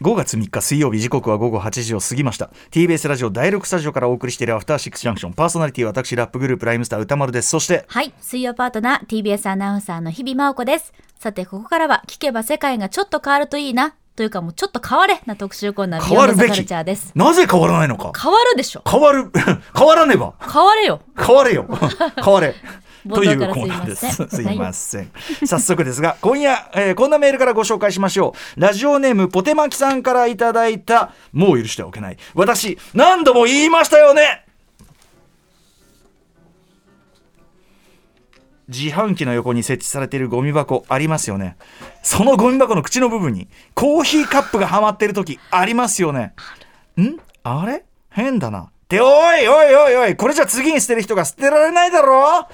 5月3日水曜日時刻は午後8時を過ぎました TBS ラジオ第6スタジオからお送りしているアフターシックスジャンクションパーソナリティは私ラップグループライムスター歌丸ですそしてはい。水曜パートナー、TBS アナウンサーの日々真央子です。さて、ここからは、聞けば世界がちょっと変わるといいな、というかもうちょっと変われな特集コーナー、変わるべき。なぜ変わらないのか？変わるでしょ。変わる 変わらねば変われよ。変われよ変われ冒というコーナーです。すいません。早速ですが今夜、えーこんなメールからご紹介しましょう。ラジオネームポテマキさんからいただいた。もう許してはおけない。私何度も言いましたよね。自販機の横に設置されているゴミ箱ありますよね。そのゴミ箱の口の部分にコーヒーカップがはまっている時ありますよね。ん？あれ？変だな。っておいおいおいおいこれじゃ次に捨てる人が捨てられないだろ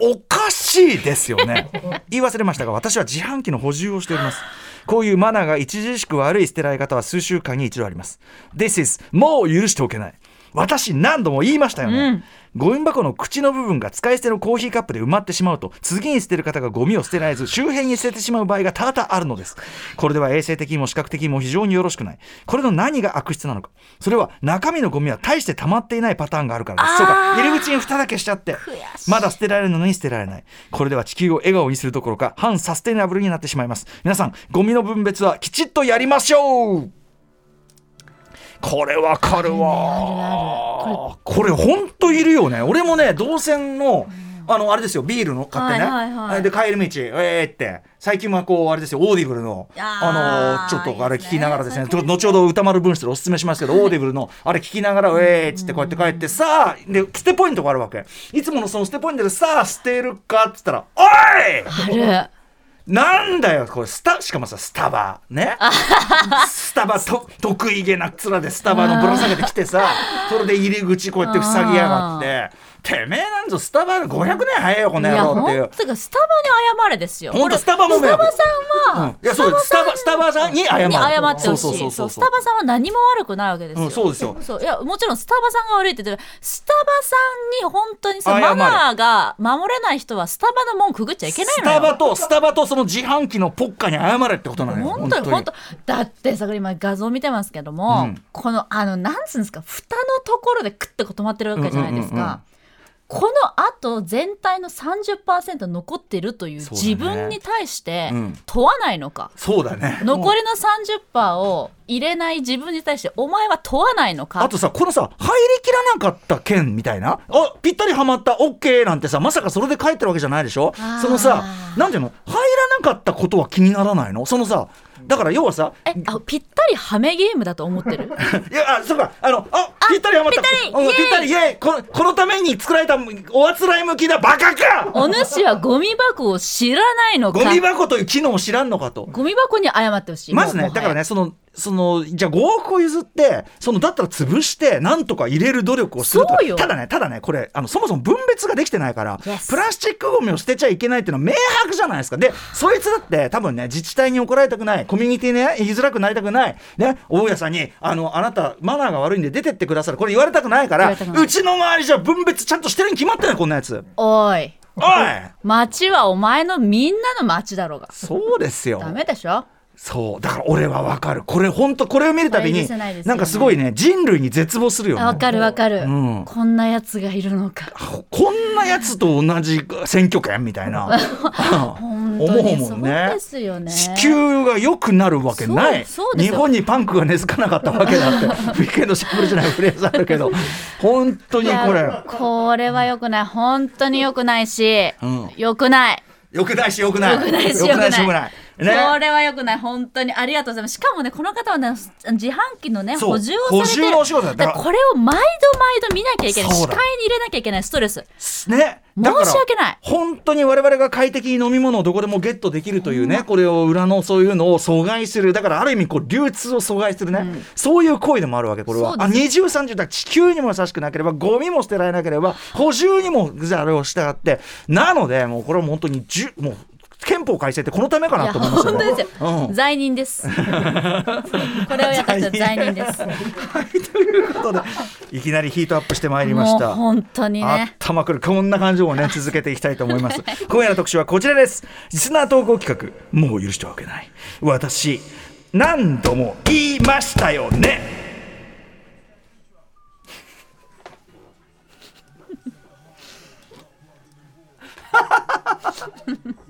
おかしいですよね。言い忘れましたが私は自販機の補充をしております。こういうマナーが著しく悪い捨てられ方は数週間に一度あります。This is もう許しておけない私何度も言いましたよね、ゴミ箱の口の部分が使い捨てのコーヒーカップで埋まってしまうと次に捨てる方がゴミを捨てられず周辺に捨ててしまう場合が多々あるのです。これでは衛生的にも視覚的にも非常によろしくない。これの何が悪質なのか。それは中身のゴミは大して溜まっていないパターンがあるからです。そうか。入り口に蓋だけしちゃってまだ捨てられるのに捨てられない。これでは地球を笑顔にするどころか反サステナブルになってしまいます。皆さんゴミの分別はきちっとやりましょうこれわかるわ。これほんといるよね。俺もね動線のあのあれですよ。ビールの買ってね、はいはいはい。で帰り道えーって。最近はこうあれですよ。オーディブルのあのちょっとあれ聞きながらですね。ちょっと後ほど歌丸分室でおすすめしますけど、オーディブルのあれ聞きながら「えー」っつってこうやって帰って、さあで捨てポイントがあるわけ。いつものその捨てポイントでさあ捨てるかっつったら「おい！ある。なんだよこれスタしかもさスタバね？スタバと得意げな面でスタバのぶら下げてきてさそれで入り口こうやって塞ぎやがって。てめえなんぞスタバ500年早いよこの野いや、郎っていう。ほんとか、スタバに謝れですよ。ほんとこれスタバもスタバさんは、うん。いやそうスタバスタバさんに謝る。に謝ってほしい。スタバさんは何も悪くないわけですよ、うんそうですよ。そういやもちろんスタバさんが悪いって言ってる。スタバさんに本当にさマナーが守れない人はスタバの門くぐっちゃいけないスのよ。タバとスタバとその自販機のポッカに謝れってことなのよ。本当に本当だってさ今画像見てますけども、うんこのあのなんつうんですか蓋のところでクッてこう止まってるわけじゃないですか、うんうんうんうんこのあと全体の30%残ってるという自分に対してうん。問わないのか、そうだね。残りの30%を入れない自分に対してお前は問わないのか？あとさこのさ入りきらなかった件みたいな？あぴったりはまった OK なんてさまさかそれで帰ってるわけじゃないでしょ？そのさなんていうの？入らなかったことは気にならないの？そのさだから要はさえあぴったりはめゲームだと思ってる？いやあそうか。あのあぴったりはまった。ぴったり！イエーぴったり。イエーイ！このこのために作られたおあつらい向きだバカか！お主はゴミ箱を知らないのか？ゴミ箱という機能を知らんのかと。ゴミ箱に謝ってほしい。まずねだからねそのそのじゃあ5億を譲ってそのだったら潰してなんとか入れる努力をすると。ただねただねこれあのそもそも分別ができてないから、プラスチックゴミを捨てちゃいけないっていうのは明白じゃないですか。でそいつだって多分ね自治体に怒られたくないコミュニティね言いづらくなりたくないね大家さんにあのあなたマナーが悪いんで出てってくださるこれ言われたくないからうちの周りじゃ分別ちゃんとしてるに決まってないこんなやつ。おい。おい。町はお前のみんなの町だろうが。そうですよ。ダメでしょそう。だから俺はわかる。これ本当これを見るたびになんかすごいね人類に絶望するよね。わかるわかる、うん。こんなやつがいるのか。こんなやつと同じ選挙権みたいな。思うもんね。ね地球が良くなるわけない。日本にパンクが根付かなかったわけだって。ウィークエンドシャンブルじゃないフレーズあるけど。本当にこれ。これは良くない。本当に良くないし、うん。良くない。良くないし良くない。良くないし良くないね。これはよくない。本当に。ありがとうございます。しかもねこの方はね自販機のね補充をされて補充のお仕事だだからこれを毎度毎度見なきゃいけない。視界に入れなきゃいけない。ストレス。ね。申し訳ない。本当に我々が快適に飲み物をどこでもゲットできるというね、これを裏のそういうのを阻害する。だからある意味こう流通を阻害するね、そういう行為でもあるわけこれは。あ二重三重だ地球にも優しくなければゴミも捨てられなければ補充にもあれを従って。なのでもうこれは本当にじゅもう憲法改正ってこのためかなと思いますよ本当ですよ、うん。罪人です。これをやった人は罪人です。ということでいきなりヒートアップしてまいりましもうた。本当にね。たまくるこんな感じをね続けていきたいと思います。今夜の特集はこちらです。リスナー投稿企画もう許してはおけない。私何度も言いましたよね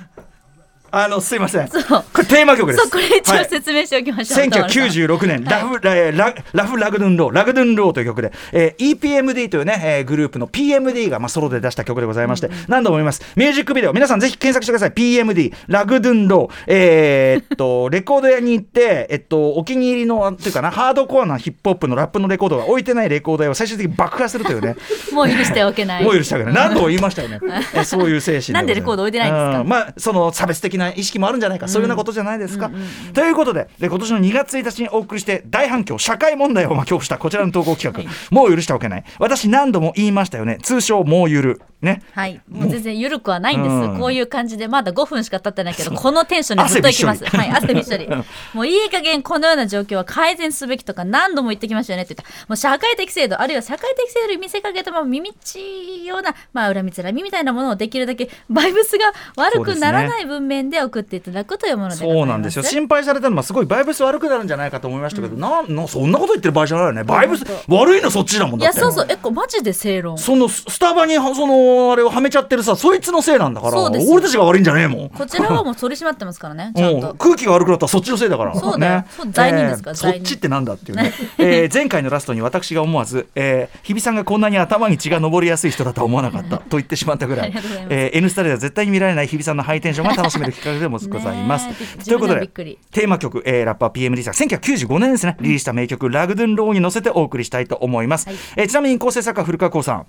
あのすいません。これテーマ曲です。そうこれ一応はい。説明しておきましょう、歌丸さん1996年、ラフラララフ・ラグドゥンロー、ラグドゥンローという曲で、えー EPMD というね、えーグループの PMD が、まあ、ソロで出した曲でございまして、何度も言います。ミュージックビデオ、皆さんぜひ検索してください。PMD、ラグドゥンロー、えーっと、レコード屋に行って、えっと、お気に入りの、っていうかな、ハードコアなヒップホップのラップのレコードが置いてないレコード屋を最終的に爆破するというね、もう許しておけない。もう許したくない。何度も言いましたよね。えそういう精神なんでレコード置いてないんですか？うまあ、その差別的な意識もあるんじゃないか、そういうようなことじゃないですか。ということでで、今年の2月1日にお送りして、大反響、社会問題を巻き起こしたこちらの投稿企画、もう許しておけない。私、何度も言いましたよね。通称、もうゆる。ね。はい、もう全然緩くはないんです、うん。こういう感じでまだ5分しか経ってないけどこのテンションでずっといきます。汗びっしょりはい 汗びっしょり。もういい加減このような状況は改善すべきとか何度も言ってきましたよねって言った。もう社会的制度あるいは社会的制度に見せかけたまま耳っちいようなまあ恨みつらみみたいなものをできるだけバイブスが悪くならない文面で送っていただくというものでそうなんですよ。心配されたのはすごいバイブス悪くなるんじゃないかと思いましたけど、なん。なそんなこと言ってる場合じゃないよね。バイブス悪いのそっちだもんだって。いやそうそう。えこれマジで正論そのススタバにそのあれをはめちゃってるさそいつのせいなんだからそうですよ。俺たちが悪いんじゃねえもん。こちらはもう取り締まってますからね。空気が悪くなったらそっちのせいだから。そうね。罪人ですからえーそっちってなんだっていうね、えー 前回のラストに私が思わず、えー日比さんがこんなに頭に血が上りやすい人だとは思わなかったと言ってしまったぐら あいえー N スタでは絶対に見られない日比さんのハイテンションが楽しめる企画でもございます。ということでテーマ曲、えーラッパー PMD さん1995年ですね。リリースした名曲「ラグドゥンロー」に乗せてお送りしたいと思います、はい。えーちなみに構成作家古川光さん。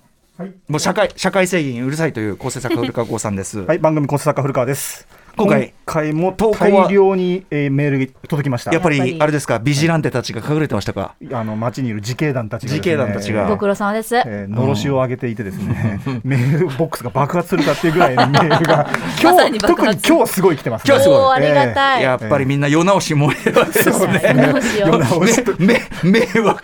もう社会社会正義にうるさいという構成作家古川光さんです。はい、番組構成作家古川です。今回回も大量に、えーメールが届きました。やっぱりあれですか、ビジランテたちが隠れてましたか？あの街にいる自警団たちがね、自警団たちが。ご苦労様です、えーのろしを上げていてですね、メールボックスが爆発するかっていうぐらいの メールが今まさに日爆発。特に今日はすごい来てます、今日はすごい。ありがたい、やっぱりみんな世直し燃えるわけですどね。世直し。めめ迷惑。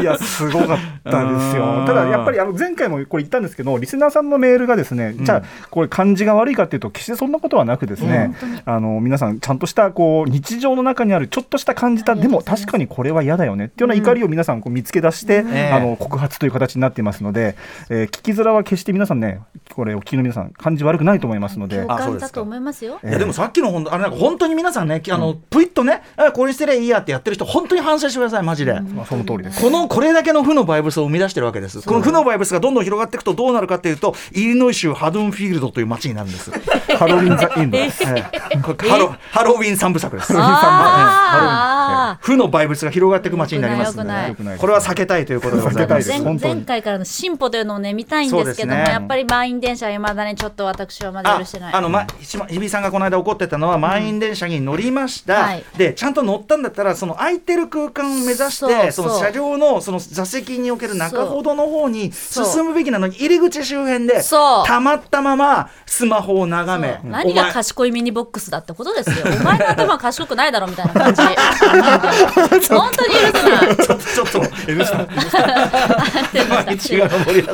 いやすごかったですうんよ。ただやっぱりあの前回もこれ言ったんですけど、リスナーさんのメールがですね、じゃあこれ漢字が悪いかっていうと決してそんなことはなくですね、あの皆さんちゃんとしたこう日常の中にあるちょっとした感じたでも確かにこれは嫌だよねっていうような怒りを皆さんこう見つけ出して、ええあの告発という形になっていますので、えー聞きづらは決して皆さんねこれお聞きの皆さん漢字悪くないと思いますので共。あそうですか感だと思いますよいやでもさっきの本当あれなんか本当に皆さんねあのプイッとねあこれにすればいいやってやってる人本当に反省してくださいマジで。まあその通りです。このこれだけの負のバイブスを生み出してるわけです。この負のバイブスがどんどん広がっていくとどうなるかっていうと、イリノイ州ハドゥンフィールドという街になるんです。ハロウィンザインド。ええこれハロハロウィン三部作です。あ負のバイブスが広がっていく街になりますこれは避けたいということでございます。前前回からの進歩というのをね見たいんですけども、やっぱり満員電車はいまだにちょっと私はまだあ許してない。あの、ま、ひ日比さんがこの間怒ってたのは満員電車に乗りました、はい。でちゃんと乗ったんだったらその空いてる空間を目指してその車両のその座席における中ほどの方に進むべきなのに入り口周辺でたまったままスマホを眺め。何が賢いミニボックスだってことですよ。お前の頭は賢くないだろみたいな感じ。本当に許せない。ちょっとちょっとりや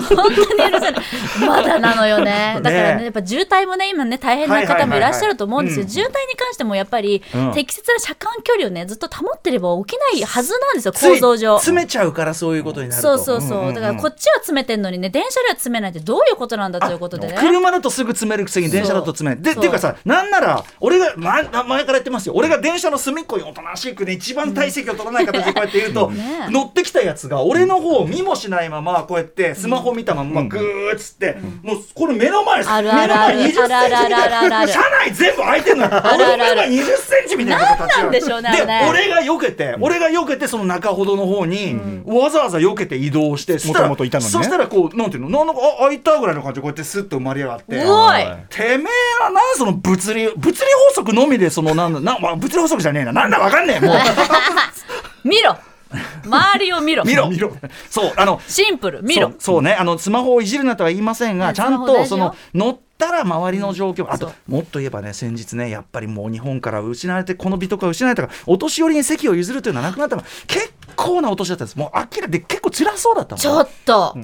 すい。本当に許せない。まだなのよね。だからねねやっぱ渋滞もね今ね大変な方もいらっしゃると思うんですよ、渋滞に関してもやっぱり、うん。適切な車間距離をねずっと保ってれば起きないはずなんですよ構造上。詰めちゃうからそういうことになると。そうそうそう,、だからこっちは詰めてんのにね電車では詰めないってどういうことなんだということでね。車だとすぐ詰めるくせに電車だと詰め。ないでっていうかさなんなら俺が、ま、前から言ってますよ。俺が電車の隅っこにおとなしくね一番体積を取らない形で こうやって言うと、ね乗ってきたやつが俺の方を見もしないままこうやってスマホ見たままグーッつって、もうこれ目の前あるあるある。目の前20センチみたいな車内全部開いてんのよ。るある俺の目の前20センチみたいなとこ立ち上がる。なんなんでしょうねで俺が避けて俺が避けてその中ほどの方にわざわざ避けて移動してそしたらもともといたのにね。そしたらこうなんていうの？なんかあ開いたぐらいの感じでこうやってスッと生まれ上がっててめえはなんその物理物理法則のみでそのなんだな、まあ、物理法則じゃねえな。なんだわかんねえ。もう。見ろ。周りを見ろ。見ろ。そうあのシンプル。見ろ。そうそうね。あのスマホをいじるなとは言いませんがはいちゃんとその乗ったら周りの状況、あとそう。もっと言えばね先日ねやっぱりもう日本から失われてこの美徳が失われたからお年寄りに席を譲るというのはなくなったの。が結構なお年だったんです。もう明らかで結構辛そうだったのちょっと、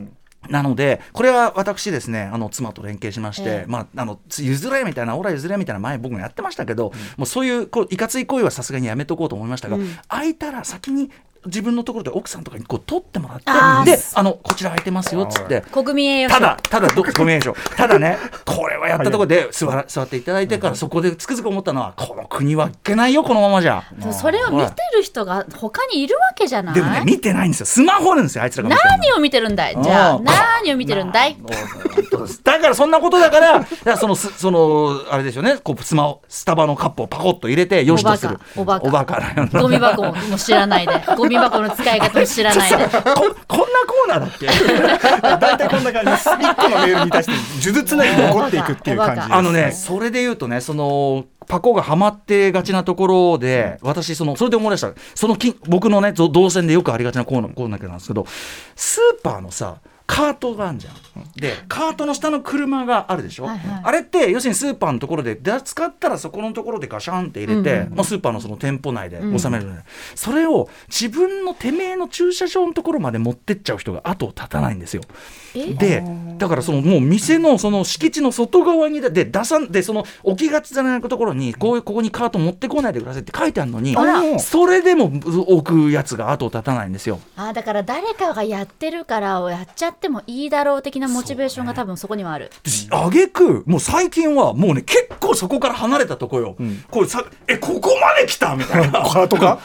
なのでこれは私ですねあの妻と連携しまして、ええ。まあ、あの譲れみたいなオラ譲れみたいな前僕もやってましたけど、もうそういうこういかつい行為はさすがにやめとこうと思いましたが、開いたら先に自分のところで奥さんとかにこう取ってもらってであのこちら空いてますよっつって。国民栄誉賞ただ、ただど、ごめんなさい。ただね、これはやったところで座ら座っていただいてから、そこでつくづく思ったのは、この国はいけないよ、このままじゃ。それを見てる人が他にいるわけじゃない？でもね、見てないんですよ。スマホなんですよ、あいつらが。何を見てるんだい？じゃあうん何を見てるんだい？だからそんなことだから、そのすそのあれですよね、こうスマホスタバのカップをパコッと入れてよしとする。おバカおバカゴミ箱も知らないで。ゴミ箱の使い方も知らないで ここんなコーナーだっけ？大体こんな感じです 一個のメールに対して呪術なりに残っていくっていう感じですあのね、それで言うとね、そのパコがハマってがちなところで、私そのそれで思い出した。そのき僕のねぞ動線でよくありがちなコーナーコーナーなんですけど、スーパーのさ。カートがあるじゃん。で、カートの下の車があるでしょ？はいはいあれって要するにスーパーのところでで使ったらそこのところでガシャンって入れて、まあ、スーパーのその店舗内で収める、それを自分のてめえの駐車場のところまで持ってっちゃう人が後を絶たないんですよ。え？でだからそのもう店のその敷地の外側にでで出さんでその置きがちじゃないところにこういうここにカート持ってこないでくださいって書いてあるのにそれでも置くやつが後を絶たないんですよ。あだから誰かがやってるからやっちゃってもいいだろう的なモチベーションが多分そこにはある。あげくもう最近はもうね結構そこから離れたとこよ、これさえここまで来たみたいな。カートが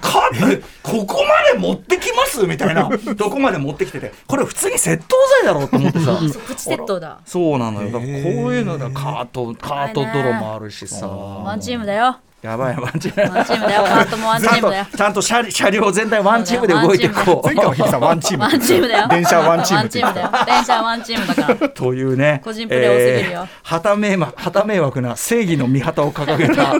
カートここまで持ってきますみたいな。どこまで持ってきてて。これ普通に窃盗罪だろうと思ってさ。プチ窃盗だ。そうなのよ。だからこういうのだ。カートカート泥もあるしさ。ワンチームだよやばいワンチーム。ワンチームだよ。カートもワンチちゃんとームだよ。ちゃんと車車両全体ワンチームで動いていこう。前回は日比さんワンチーム。ワンチームだよ。電車ワンチームだよ。電車ワンチームだから。というね個人プレー多すぎるよ。えー旗迷惑旗迷惑な正義の御旗を掲げた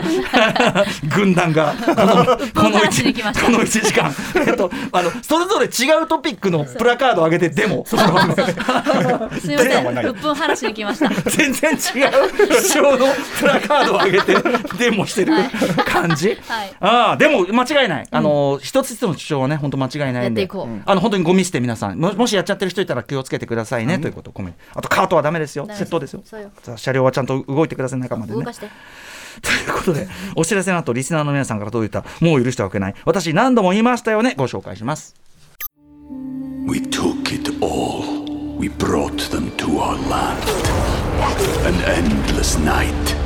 軍団がこのこの話に来ました1この一時間、えっと、あのそれぞれ違うトピックのプラカードを上げてデモ。すみません。うっぷん話しに来ました。全然違う主張のプラカードを上げてデモしてる 感じ、はい。ああでも間違いない、あの一つ一つの主張はね本当間違いないんで。あの本当にゴミ捨て皆さん。ももしやっちゃってる人いたら気をつけてくださいね、ということをコメントあとカートはダメですよ。窃盗ですよ。車両はちゃんと動いてください。中までね。動かして。ということでお知らせの後リスナーの皆さんから届いたもう許してはいけない。私何度も言いましたよね。ご紹介します。We took it all. We brought them to our land. An endless night,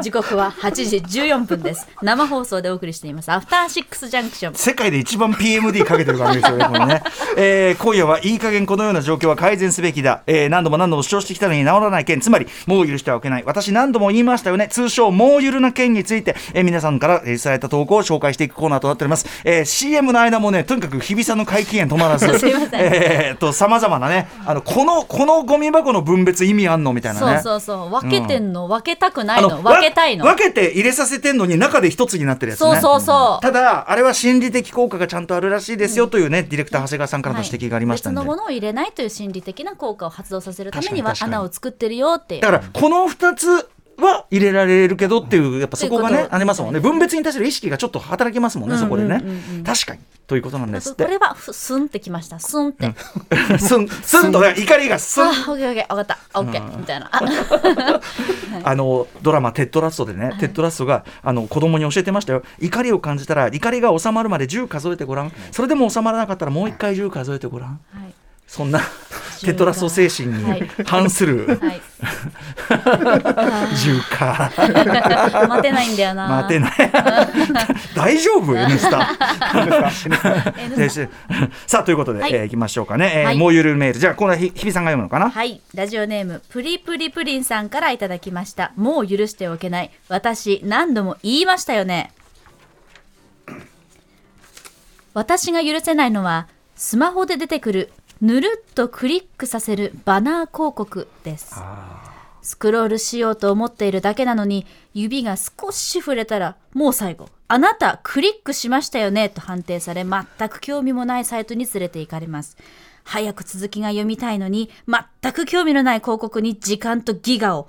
時刻は8時14分です生放送でお送りしていますアフターシックスジャンクション世界で一番 PMD かけてる番組ですよね、これね。えー今夜はいい加減このような状況は改善すべきだ。えー何度も何度も主張してきたのに治らない件、つまり、もう許してはおけない。私何度も言いましたよね。通称、もうゆるな件について、えー皆さんからえー伝えた投稿を紹介していくコーナーとなっております。えー CM の間もね、とにかく日比さんの回帰炎止まらず、すいませんえーっと、様々なね、あの、この、このゴミ箱の分別意味あんのみたいなね。そうそうそう分けてんの、分けたくないあの分けたいの。わ分けて入れさせてんのに中で一つになってるやつね。そうそうそう。ただあれは心理的効果がちゃんとあるらしいですよというね、ディレクター長谷川さんからの指摘がありましたんで、別のものを入れないという心理的な効果を発動させるためには穴を作ってるよっていう。だからこの2つは入れられるけどっていうやっぱそこがねありますもんね。分別に対する意識がちょっと働きますもんね、そこでね、確かに。ということなんですって。これはふスンってきました。スンって、すんすんとね怒りがすん。あオッケーオッケー分かった。オッケーみたいな。あ あのドラマ「テッドラスト」でね、テッドラストがあの子供に教えてましたよ。怒りを感じたら怒りが収まるまで10数えてごらん。それでも収まらなかったらもう一回10数えてごらん、はい。そんなテッドラスト精神にはい。反するはい。10か。待てないんだよな。待てない。大丈夫？N スタ。さあということで、はい。えーいきましょうかね、えーはい。もうゆるメールじゃあこれはひ日比さんが読むのかな、はい。ラジオネームプリプリプリンさんからいただきました。もう許しておけない。私何度も言いましたよね。私が許せないのはスマホで出てくるぬるっとクリックさせるバナー広告です。スクロールしようと思っているだけなのに指が少し触れたらもう最後あなたクリックしましたよねと判定され全く興味もないサイトに連れて行かれます。早く続きが読みたいのに全く興味のない広告に時間とギガを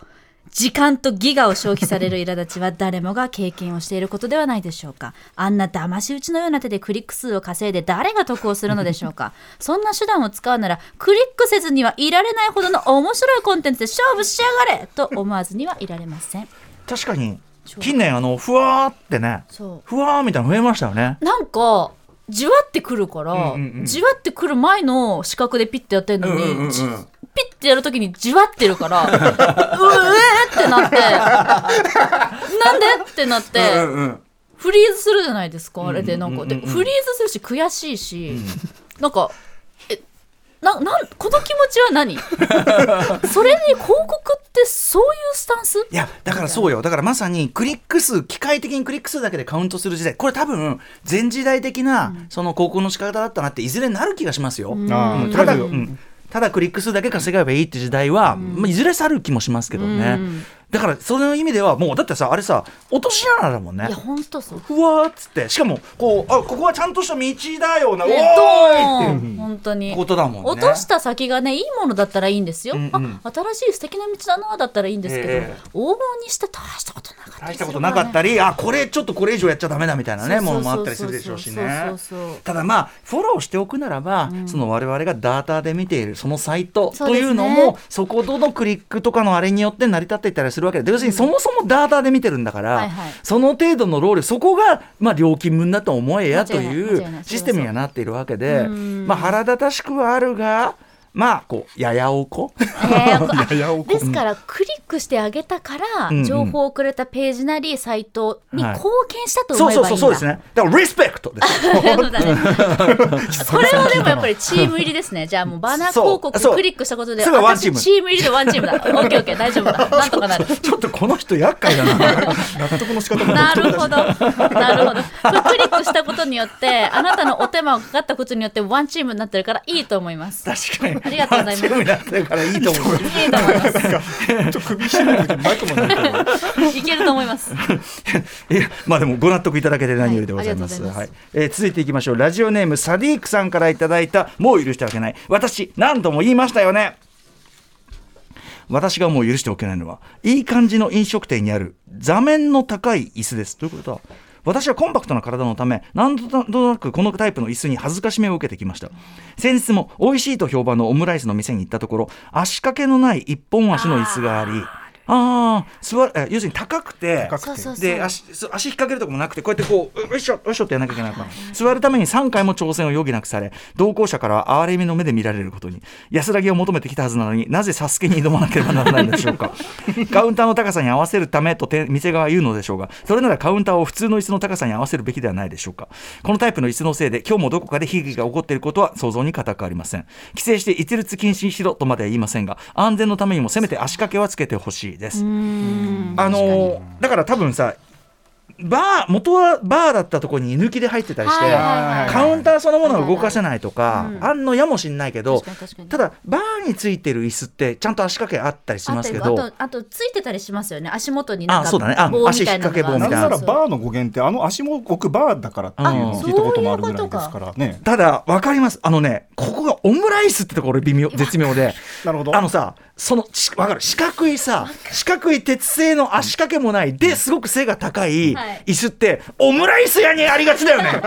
時間とギガを消費される苛立ちは誰もが経験をしていることではないでしょうか。あんな騙し討ちのような手でクリック数を稼いで誰が得をするのでしょうか。そんな手段を使うならクリックせずにはいられないほどの面白いコンテンツで勝負しやがれ。と思わずにはいられません。確かに近年あのふわーってねふわーみたいなの増えましたよね。なんかじわってくるから、うんうんうんじわってくる前の視覚でピッてやってんのに、うんうんうん。じピッてやるときにじわってるから うえーってなってなんでってなって、うんうんフリーズするじゃないですかあれでなんか、うんうんうん。うんでフリーズするし悔しいし、なんかえななんこの気持ちは何？それに広告ってそういうスタンス？いやだからそうよ。だからまさにクリック数機械的にクリック数だけでカウントする時代。これ多分前時代的なその広告の仕方だったなっていずれなる気がしますよ、あーただ、うんただクリック数だけ稼げばいいって時代は、まあ、いずれ去る気もしますけどね、だからその意味ではもうだってさあれさ落とし穴だもんね。いや本当そう。ふわーっつって。しかもこうあここはちゃんとした道だよな。おーえいって本当に。ことだもんね。落とした先がねいいものだったらいいんですよ、うんうん。あ新しい素敵な道だなだったらいいんですけど、ええ。往々にして大したことなかった大りしたことなかったりあこれちょっとこれ以上やっちゃダメだみたいなねものもあったりするでしょうしね。ただまあフォローしておくならば、その我々がダータで見ているそのサイトというのもそことのクリックとかのあれによって成り立っていったりするわけで要するにそもそもダータで見てるんだから、はいはい。その程度の労力そこがまあ料金分だと思えやという。システムにはなっているわけでうん。まあ腹立たしくはあるがまあこうややおこ？ややおこですからクリックしてあげたから、情報をくれたページなりサイトにはい貢献したとそう思えばいいんだ、そうそうそうですねだからリスペクトですね これはでもやっぱりチーム入りですね。じゃあもうバナー広告クリックしたことで、それがワンチーム私チーム入りでワンチームだ。オッケーオッケー大丈夫だ。なんとかなる。ちょっとこの人厄介だな納得の仕方もなるほど。なるほど。クリックしたことによって、あなたのお手間がかかったことによってワンチームになってるからいいと思います。確かにありがとうございますチームになってるからいいと思ういいと思います。ちょっと首絞めてマイクもないいけると思います。いやまあでもご納得いただけて何よりでございます。はいえー続いていきましょう。ラジオネームサディークさんからいただいたもう許してはいけない。私何度も言いましたよね。私がもう許しておけないのはいい感じの飲食店にある座面の高い椅子です。ということは私はコンパクトな体のため何となくこのタイプの椅子に恥ずかしめを受けてきました。先日も美味しいと評判のオムライスの店に行ったところ足掛けのない一本足の椅子がありああ座るえ要するに高くて。で足足引っ掛けるとこもなくてこうやってこううよいしょよいしょってやらなきゃいけないから。座るために3回も挑戦を余儀なくされ同行者からは哀れみの目で見られることに安らぎを求めてきたはずなのになぜサスケに挑まなければならないんでしょうか。カウンターの高さに合わせるためとて店側は言うのでしょうがそれならカウンターを普通の椅子の高さに合わせるべきではないでしょうか。このタイプの椅子のせいで今日もどこかで悲劇が起こっていることは想像に難くありません。規制して一律禁止にしろとまでは言いませんが安全のためにもせめて足掛けはつけてほしいです。あのーだから多分さバー元はバーだったところに居抜きで入ってたりして、はいはいはいカウンターそのものを動かせないとか、うん。あんのやもしんないけどただバーについてる椅子ってちゃんと足掛けあったりしあますけどとあとあとついてたりしますよね。足元になんかあそうだね。あ棒みたいなのが足引っ掛け棒みたいな。ならバーの語源ってあの足も置くバーだからっていうのを聞いたこともあるぐらいですからね。ただ分かります。あのねここがオムライスってところ微妙絶妙で。なるほど。あのさそのしわかる？四角いさ四角い鉄製の足掛けもないですごく背が高いはい。椅子ってオムライス屋にありがちだよね。そう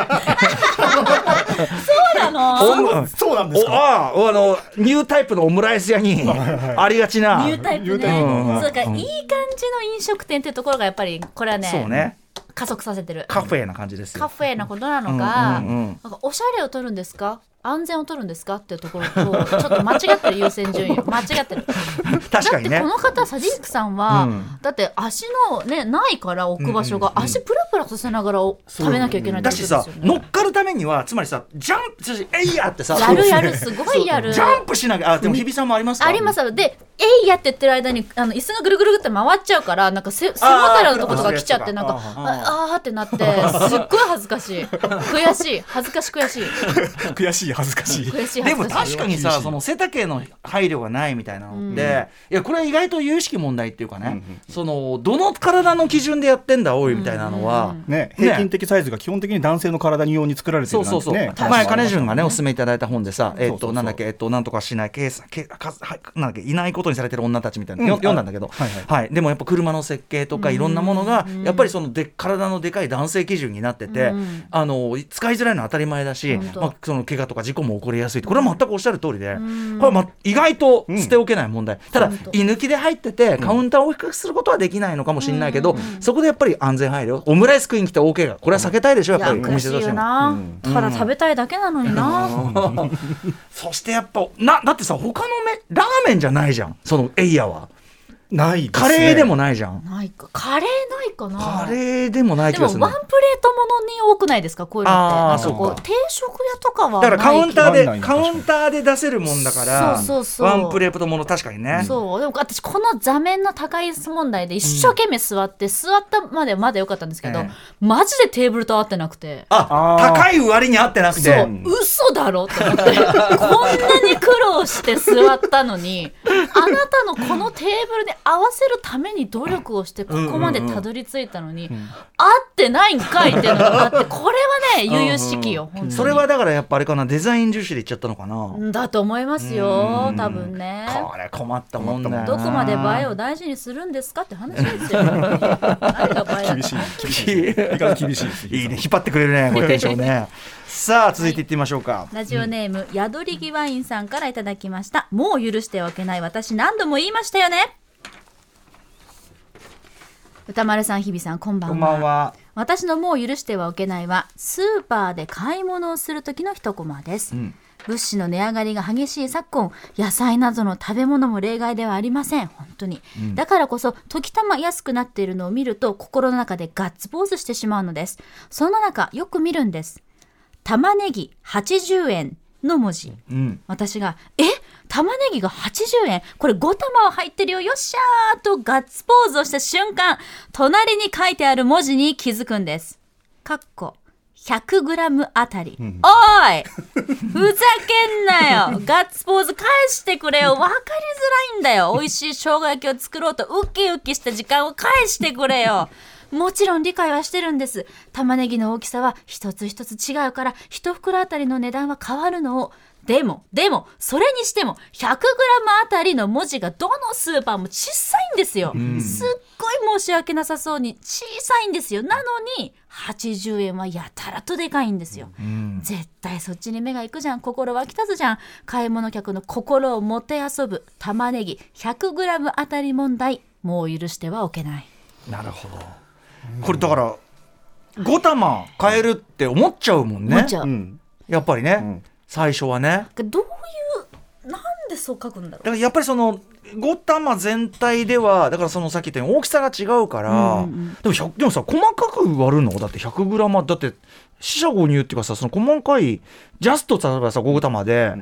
なの？おそうなんですか？おあああのニュータイプのオムライス屋にありがちな。ニュータイプね。プ。そうだからいい感じの飲食店っていうところがやっぱりこれはねそうね。加速させてる。カフェな感じですよ。カフェなことなのか、うんうんうん。なんかおしゃれを取るんですか？安全を取るんですか？っていうところとちょっと間違ってる優先順位。間違ってる。確かにね。だってこ。の方サディックさんは、うん。だって足のねないから置く場所が、足プラプラさせながらお食べなきゃいけないだしさ乗っかるためにはつまりさジャンプえいやってさやるやるすごいやる。ジャンプしなきゃあでも日比さんもありますか？あります。で「えいや」って言ってる間にあの椅子がぐるぐるぐるって回っちゃうからなんか背背もたれのとことか来ちゃってなんかああー。ってなってすっごい恥ずかしい。悔しい。恥ずかし悔しい。悔しい恥ずかしい。悔しい。でも恥ずかしい。確かにさその背丈の配慮がないみたいな。のって、いやこれは意外と有識問題っていうかね、そのどの体の基準でやってんだおいみたいなのは、ね、平均的サイズが基本的に男性の体に用に作られてそるなんてうそうそう、ね。前金潤がねお勧めいただいた本でさ、えっそうそうそう。となんだっけえっとなんとかしないケースけかはいなんだっけいないことにされてる女たちみたいな、うん。よ読んだんだけど、はいはい。はい。でもやっぱ車の設計とかいろんなものがやっぱりそので体のでかい男性基準になってて、うんあの使いづらいのは当たり前だしまあ、その怪我とか事故も起こりやすいこれは全くおっしゃる通りで、これは、ま、意外と捨ておけない問題、ただ居抜きで入っててカウンターを低くすることはできないのかもしれないけど、そこでやっぱり安全配慮。オムライス食いに来て大怪我これは避けたいでしょやっぱり。お店としても。よな、ただ食べたいだけなのにな、そしてやっぱなだってさ他のめラーメンじゃないじゃん。そのエイヤはないですね。カレーでもないじゃん。ないか。カレーないかな。カレーでもないで気がするねもワンプレートものに多くないですか？こういうのって。あーなんかこそうか。う定食屋とかはだからカウンターでカウンターで出せるもんだからそうそうそう。ワンプレートもの確かにね。そう。でも私この座面の高い問題で一生懸命座って、座ったまでまだ良かったんですけど、えマジでテーブルと合ってなくて。ああー。高い割に合ってなくそう。て、嘘だろって思って。こんなに苦労して座ったのにあなたのこのテーブルに合わせるために努力をしてここまでたどり着いたのに、合ってないんかいっていうのがあって これはね悠々しきよ、本当に。それはだからやっぱあれかなデザイン重視でいっちゃったのかな、だと思いますよ多分ね。これ困ったもんだどこまで映えを大事にするんですかって話ですよ。何が映え厳しい厳しい厳しい。い。い。ね引っ張ってくれるねこれテンションね。さあ続いていってみましょうか、ラジオネーム、宿りぎワインさんからいただきました。もう許してはいけない。私何度も言いましたよね。歌丸さん、日比さん、こんばんは。こんばんは私のもう許してはおけないは、スーパーで買い物をする時の一コマです。ん物資の値上がりが激しい昨今、野菜などの食べ物も例外ではありません。本当に。だからこそ、時たま安くなっているのを見ると、心の中でガッツポーズしてしまうのです。そんな中、よく見るんです。玉ねぎ80円の文字。うん。私が「え？玉ねぎが80円。これ5玉は入ってるよ。よっしゃー!」とガッツポーズをした瞬間隣に書いてある文字に気づくんです。かっこ 100g あたり、おーい！ふざけんなよ。ガッツポーズ返してくれよ。分かりづらいんだよ。美味しい生姜焼きを作ろうとウキウキした時間を返してくれよもちろん理解はしてるんです。玉ねぎの大きさは一つ一つ違うから一袋あたりの値段は変わるのを。でもでもそれにしても 100g あたりの文字がどのスーパーも小さいんですよ、すっごい申し訳なさそうに小さいんですよ。なのに80円はやたらとでかいんですよ、絶対そっちに目が行くじゃん。心湧き立つじゃん。買い物客の心をもてあそぶ玉ねぎ 100g あたり問題。もう許してはおけない。なるほどこれだから5玉買えるって思っちゃうもんね。う、うん。やっぱりね、ん。最初はね。どういうなんでそう書くんだろだからやっぱりその5玉全体ではだからそのさっき言ったように大きさが違うから、うんうんでも100でもさ細かく割るの？だって 100g だって四捨五入っていうかさその細かいジャスト例えばさ5玉で、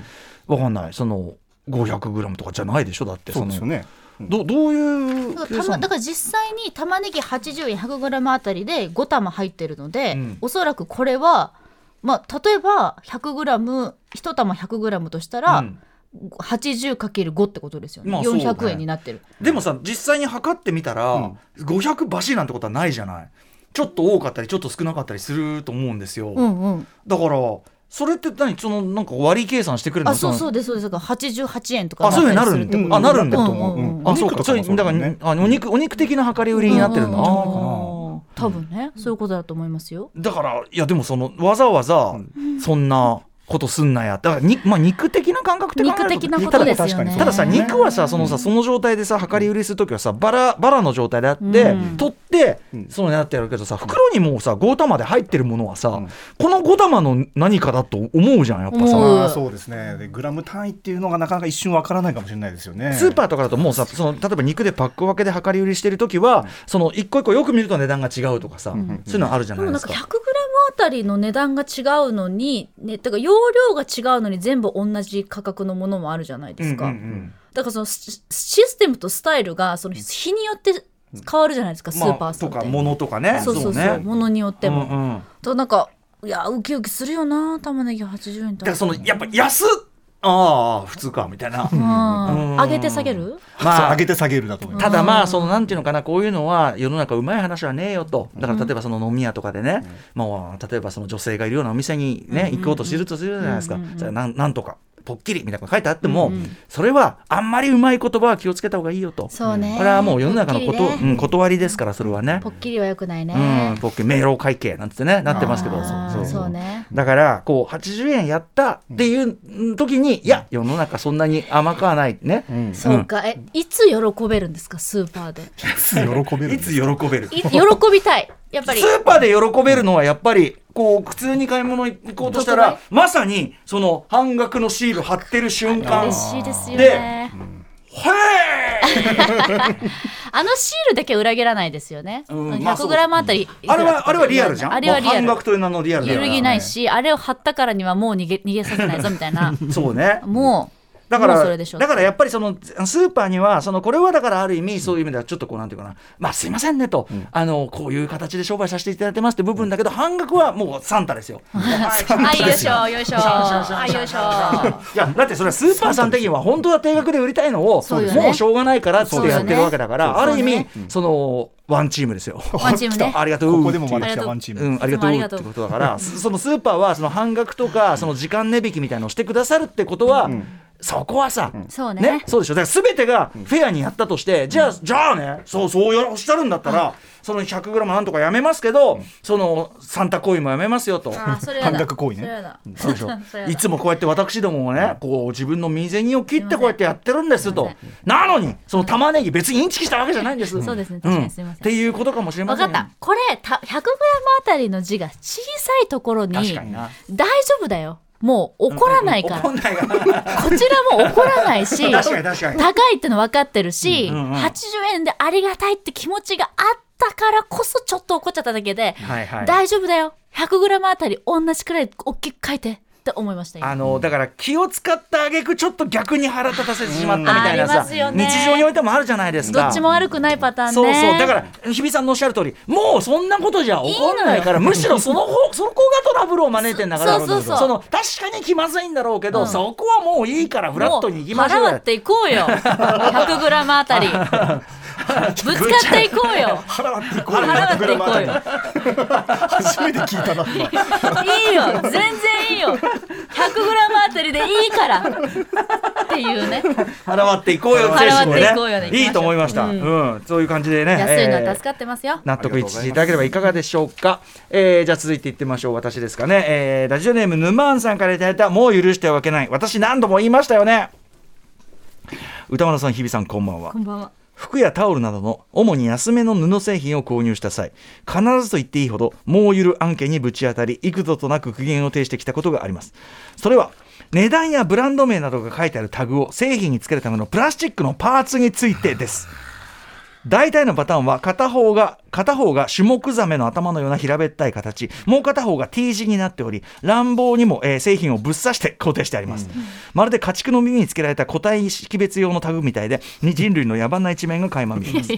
わかんない。その 500g とかじゃないでしょ？だってそうですよねどどういううだからたまだから実際に玉ねぎ80円 100g あたりで5玉入ってるので、うん。おそらくこれはまあ例えば 100g1 玉 100g としたら、うん。80×5 ってことですよね,、まあそうね。400円になってる。でもさ実際に測ってみたら、うん。500馬しなんてことはないじゃない。ちょっと多かったりちょっと少なかったりすると思うんですよ、うんうん。だからそれって何？そのなんか割り計算してくれるの？あそうそううですそうです。だから88円とかあそういうなるあなるんだう。んうんうん。あそうかそういうだからあお肉お肉的な量り売りになってるんだ、うんうんうん。あー多分ね。そういうことだと思いますよ。だからいやでもそのわざわざそんなことすんなや。だからに、まあ、肉的な感覚って考えると肉的なことですよね。確かにたださ肉はさそのさその状態でさ量り売りする時はさバラバラの状態であって、うん。取ってそのやってやるけどさ袋にもうさ5玉で入ってるものはさ、この5玉の何かだと思うじゃんやっぱさ。そうですね。でグラム単位っていうのがなかなか一瞬わからないかもしれないですよね。スーパーとかだともうさその例えば肉でパック分けで量り売りしてる時は、その一個一個よく見ると値段が違うとかさ、そういうのあるじゃでもなん。かないですか。100グラムあたりの値段が違うのにねだから容量が違うのに全部同じ価格のものもあるじゃないですか、うんうんうん。だからそのシシステムとスタイルがその日によって変わるじゃないですか、スーパーさんって、とか物とかね。そうそうそう。ね。ものによっても、うんうん。となんかいやウキウキするよな玉ねぎ80円とだからそのやっぱ安っああ普通かみたいな。うん。上げて下げる？まあ上げて下げるだと思います。ただまあそのなんていうのかなこういうのは世の中うまい話はねえよと。だから例えばその飲み屋とかでね、まあ例えばその女性がいるようなお店にね、行こうとするとするじゃないですか、んなんとかぽっきりみたいなこと書いてあっても、それはあんまりうまい言葉は気をつけた方がいいよと。そうね。これはもう世の中のこと、ね。うん、断りですからそれはね。ぽ。っきりはよくないね。うん、ポッケ明朗会計なんつってねなってますけど。そうそうね。だからこう80円やったっていう時にいや世の中そんなに甘くはないね、そうか。えいつ喜べるんですか？スーパーで。喜べるいつ喜べる？い喜びたい。やっぱり。スーパーで喜べるのはやっぱりこう普通に買い物行こうとしたらまさにその半額のシール貼ってる瞬間。嬉しいですよでねへあのシールだけ裏切らないですよね、うんまあそう。100g あたりーあれはあれはリアルじゃん？あれはリアル。もう半額という名のリアルだから揺るぎないしあれを貼ったからにはもう逃げ逃げさせないぞみたいな。そうね。もうだからもうそれでしょだからやっぱりそのスーパーにはそのこれはだからある意味そういう意味ではちょっとこうなんていうかな。まあすいませんねと、あのこういう形で商売させていただいてますって部分だけど半額はもうサンタですよ。はい。よ。いしょよいしょ。はいよ。いしょ いやだってそれはスーパーさん的には本当は定額で売りたいのをもうしょうがないからってやってるわけだから、ある意味そのワンチームですよ。ワンチームね。ありがとう。ここでもまだ来たワンチーム、うん、ありがとう。ってことだから、そそのスーパーはその半額とかその時間値引きみたいのをしてくださるってことは、そこはさ、そうね。そうでしょ。だから全てがフェアにやったとして、じゃあじゃあねそうそうやおっしゃるんだったら、その 100g なんとかやめますけど、そのサンタ行為もやめますよと。半額行為ね。そうでしょ。いつもこうやって私どももね、こう自分の身銭を切ってこうやってやってるんですと。なのにその玉ねぎ別にインチキしたわけじゃないんです。そうですね。ん。確かにすいませんっていうことかもしれません分かった。これた 100g あたりの字が小さいところに確かにな。大丈夫だよもう怒らないから、怒んない。からこちらも怒らないし 高いっての分かってるし、うんうん80円でありがたいって気持ちがあったからこそちょっと怒っちゃっただけで、はいはい。大丈夫だよ。100g あたり同じくらい大きく書いてって思いました今。あのだから気を使ったあげくちょっと逆に腹立たせてしまったみたいなありさ、ますよね。日常においてもあるじゃないですか。どっちも悪くないパターンね。そうそう。だから日比さんのおっしゃる通りもうそんなことじゃ起こらないからむしろその方 そこがトラブルを招いてんだからそうそうそう。の確かに気まずいんだろうけど、うん。そこはもういいからフラットに行きましょうよ。もう腹割っていこうよ。100g あたり。ぶつかっていこうよ。払わっていこうよ。払わっていこうよ。初めて聞いたな今。いいよ。全然いいよ 100g あたりでいいから。っていうね。払わっていこうよ払わってい精こうよね。神でねいいと思いました、ううんんそういう感じでね。安いのえーは助かってますよ、納得いっていただければいかがでしょうか、えーじゃあ続いていってみましょう。私ですかね、えーラジオネームヌマーンさんからいただいたもう許してはいけない。私何度も言いましたよね。歌丸さん日比さんこんばんは。こんばんは服やタオルなどの主に安めの布製品を購入した際必ずと言っていいほどもうゆる案件にぶち当たり幾度となく苦言を呈してきたことがあります。それは値段やブランド名などが書いてあるタグを製品につけるためのプラスチックのパーツについてです。大体のパターンは片方が片方がシュモクザメの頭のような平べったい形。もう片方が T 字になっており乱暴にも、えー製品をぶっ刺して固定してあります、まるで家畜の耳につけられた個体識別用のタグみたいでに人類の野蛮な一面が垣間見えます。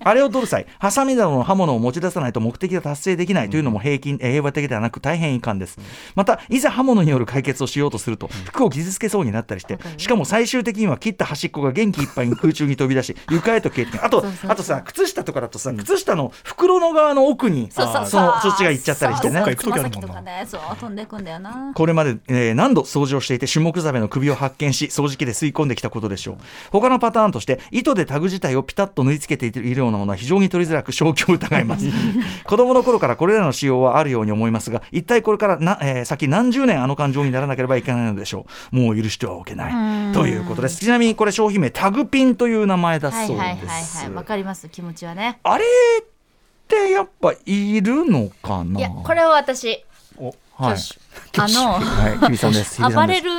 あれを取る際ハサミなどの刃物を持ち出さないと目的が達成できないというのも平均、えー平和的ではなく大変遺憾です。またいざ刃物による解決をしようとすると服を傷つけそうになったりしてしかも最終的には切った端っこが元気いっぱいに空中に飛び出し 床へと消えてあとあとさ靴下とかだとさ靴下の袋の側の奥にそのそっちが行っちゃったりしてね。これまで、えー何度掃除をしていてシュモクザメの首を発見し掃除機で吸い込んできたことでしょう。他のパターンとして糸でタグ自体をピタッと縫い付けているようなものは非常に取りづらく消去を疑います。子供の頃からこれらの仕様はあるように思いますが一体これからな、えー先何十年あの感情にならなければいけないのでしょう。もう許してはおけない。ということです。ちなみにこれ商品名タグピンという名前だそうです、はいはいはいはい。わかります気持ちはね。あれってやっぱいるのかな？いやこれは私。おはい。あのはい、アパレル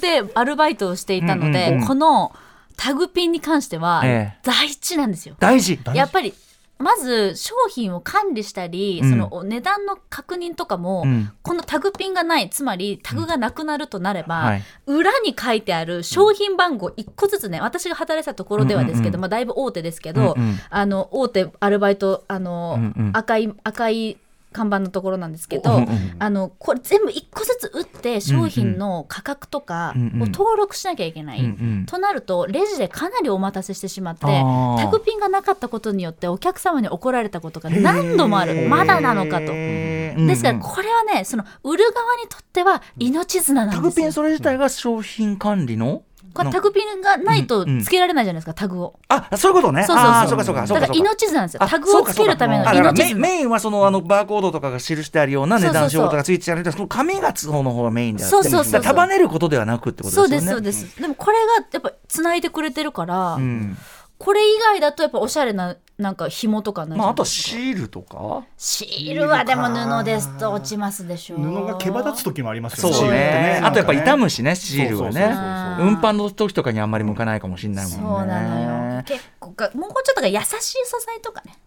でアルバイトをしていたので、このタグピンに関してはええ。大事なんですよ。大事。やっぱりまず商品を管理したり、うん。そのお値段の確認とかも、うん。このタグピンがないつまりタグがなくなるとなれば、はい。裏に書いてある商品番号1個ずつね私が働いてたところではですけど、うんうんうん。まあ、だいぶ大手ですけど、うんうん。あの大手アルバイトあの、うんうん。赤い赤い看板のところなんですけど、あのこれ全部1個ずつ打って商品の価格とかを登録しなきゃいけない。となるとレジでかなりお待たせしてしまってあー。タグピンがなかったことによってお客様に怒られたことが何度もある。まだなのかと。ですからこれはねその売る側にとっては命綱なんですよ。タグピンそれ自体が商品管理のこれタグピンがないとつけられないじゃないですかタグを。あそういうことね。そうそうそう。そうかそうかそうだから命綱なんですよ。あタグをつけるための命綱。メメインはそのあのバーコードとかが記してあるような値段仕様とかついてあるその紙がその方がメインであって。そうそうそう束ねることではなくってことそうですよね。ですそうです。でもこれがやっぱ繋いでくれてるからうんこれ以外だとやっぱおしゃれななんか紐とかないじまああとシールとか。シールはでも布ですと落ちますでしょ布が毛羽立つ時もありますそうよね。シールってね。あとやっぱ傷むしねシールはそうそうねそう運搬の時とかにあんまり向かないかもしれないもんね。そうなのよ。結構がもうちょっとが優しい素材とかね。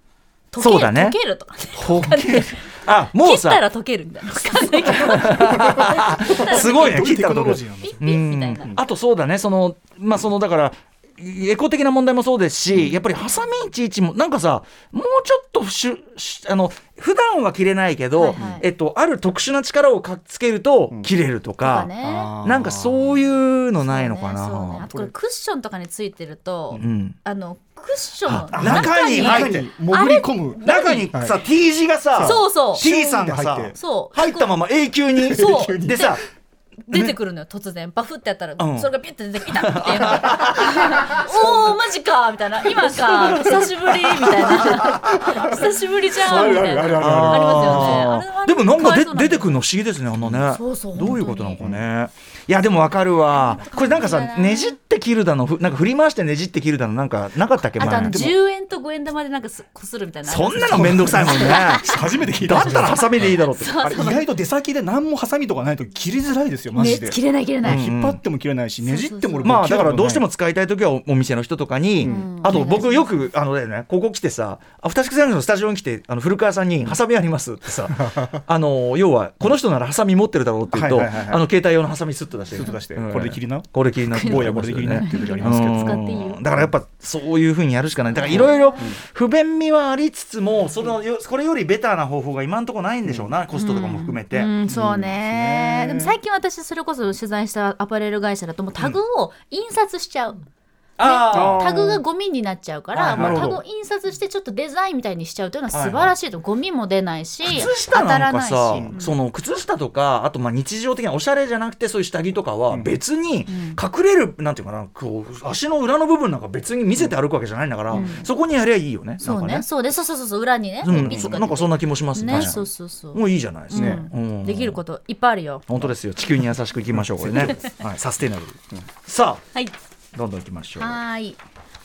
溶けるそうだね。溶けるとかね。溶ける。あもう切ったさら溶けるみたいな。すごいね。切ったら溶ける。ピッピッみたいな。うん。あとそうだね。そのまあそのだからエコ的な問題もそうですし、やっぱりハサミいちいちもなんかさもうちょっとしゅしあの普段は切れないけど、はいはい。えっと、ある特殊な力をかっつけると切れるととかか、ね。なんかそういうのないのかな。ねね。あとこれクッションとかについてると、うん。あのクッション中に入って中に潜り込む。中にさ、T 字がさそうそう。T さんがさ入って。そう。入ったまま永久に。そう。でさ出てくるのよ突然。バフってやったら、うん。それがピュッて出てきた。っていうの。がおおマジかみたいな。今か久しぶりみたいな。久しぶりじゃんみたいな。ありますよね。でもなんかで出てくるの不思議ですねあんなね。そうそうどういうことなのかね。いやでもわかるわ。これなんかさねじって切るだのふなんか振り回してねじって切るだのなんかなかったっけ？あとあの前10円と5円玉でなんかすこするみたいな。そんなのめんどくさいもんね。初めて聞いた。だったらハサミでいいだろうって。あれ意外と出先で何もハサミとかないと切りづらいですよマジで。ね、切れない切れない、引っ張っても切れないしねじっても俺まあだからどうしても切使いたい時はおお店の人とかに、あと僕よくあのねここ来てさアフターシックスジャンクションのスタジオに来てあの古川さんに「ハサミあります」ってさ あの要はこの人ならハサミ持ってるだろうって言うと、あの携帯用のハサミスッと出して。スッと出して。うん。これで切りな？これ切りな坊やこれで切りな。っていう時ありますけどうん使っていいよ。だからやっぱそういうふうにやるしかない。だからいろいろ不便味はありつつもそのよこれよりベターな方法が今のところないんでしょうな、コストとかも含めて。うん、そうね、でも最近私それこそ取材したアパレル会社だともうタグを印刷しちゃう、あタグがゴミになっちゃうから、あーもうタグを印刷してちょっとデザインみたいにしちゃうというのは素晴らしいと、ゴミも出ないし靴下当たらないし、さ、うん。その靴下とかあとまあ日常的なおしゃれじゃなくてそういう下着とかは別に隠れる、なんていうかなこう足の裏の部分なんか別に見せて歩くわけじゃないんだから、そこにやりゃいいよね。そうね。そうでそうそうそう裏にね、うん。なんかそんな気もしますね。ね。そうそうそうもういいじゃないですか、うん。うん。できることいっぱいあるよ。本当ですよ。地球に優しくいきましょうこれね、はい、サステイナブル、さはい。あどんどんいきましょう。はーい。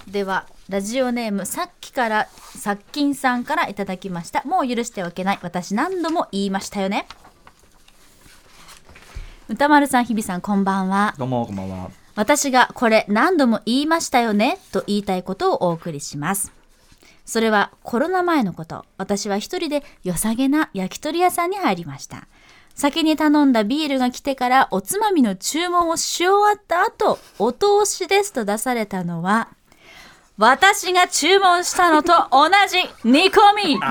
ではラジオネームさっきから殺菌さんからいただきました。もう許してはいけない。私何度も言いましたよね。歌丸さん日比さんこんばんは。どうもこんばんは。私がこれ何度も言いましたよねと言いたいことをお送りします。それはコロナ前のこと。私は一人で良さげな焼き鳥屋さんに入りました先に頼んだビールが来てからおつまみの注文をし終わった後お通しですと出されたのは私が注文したのと同じ煮込み。さ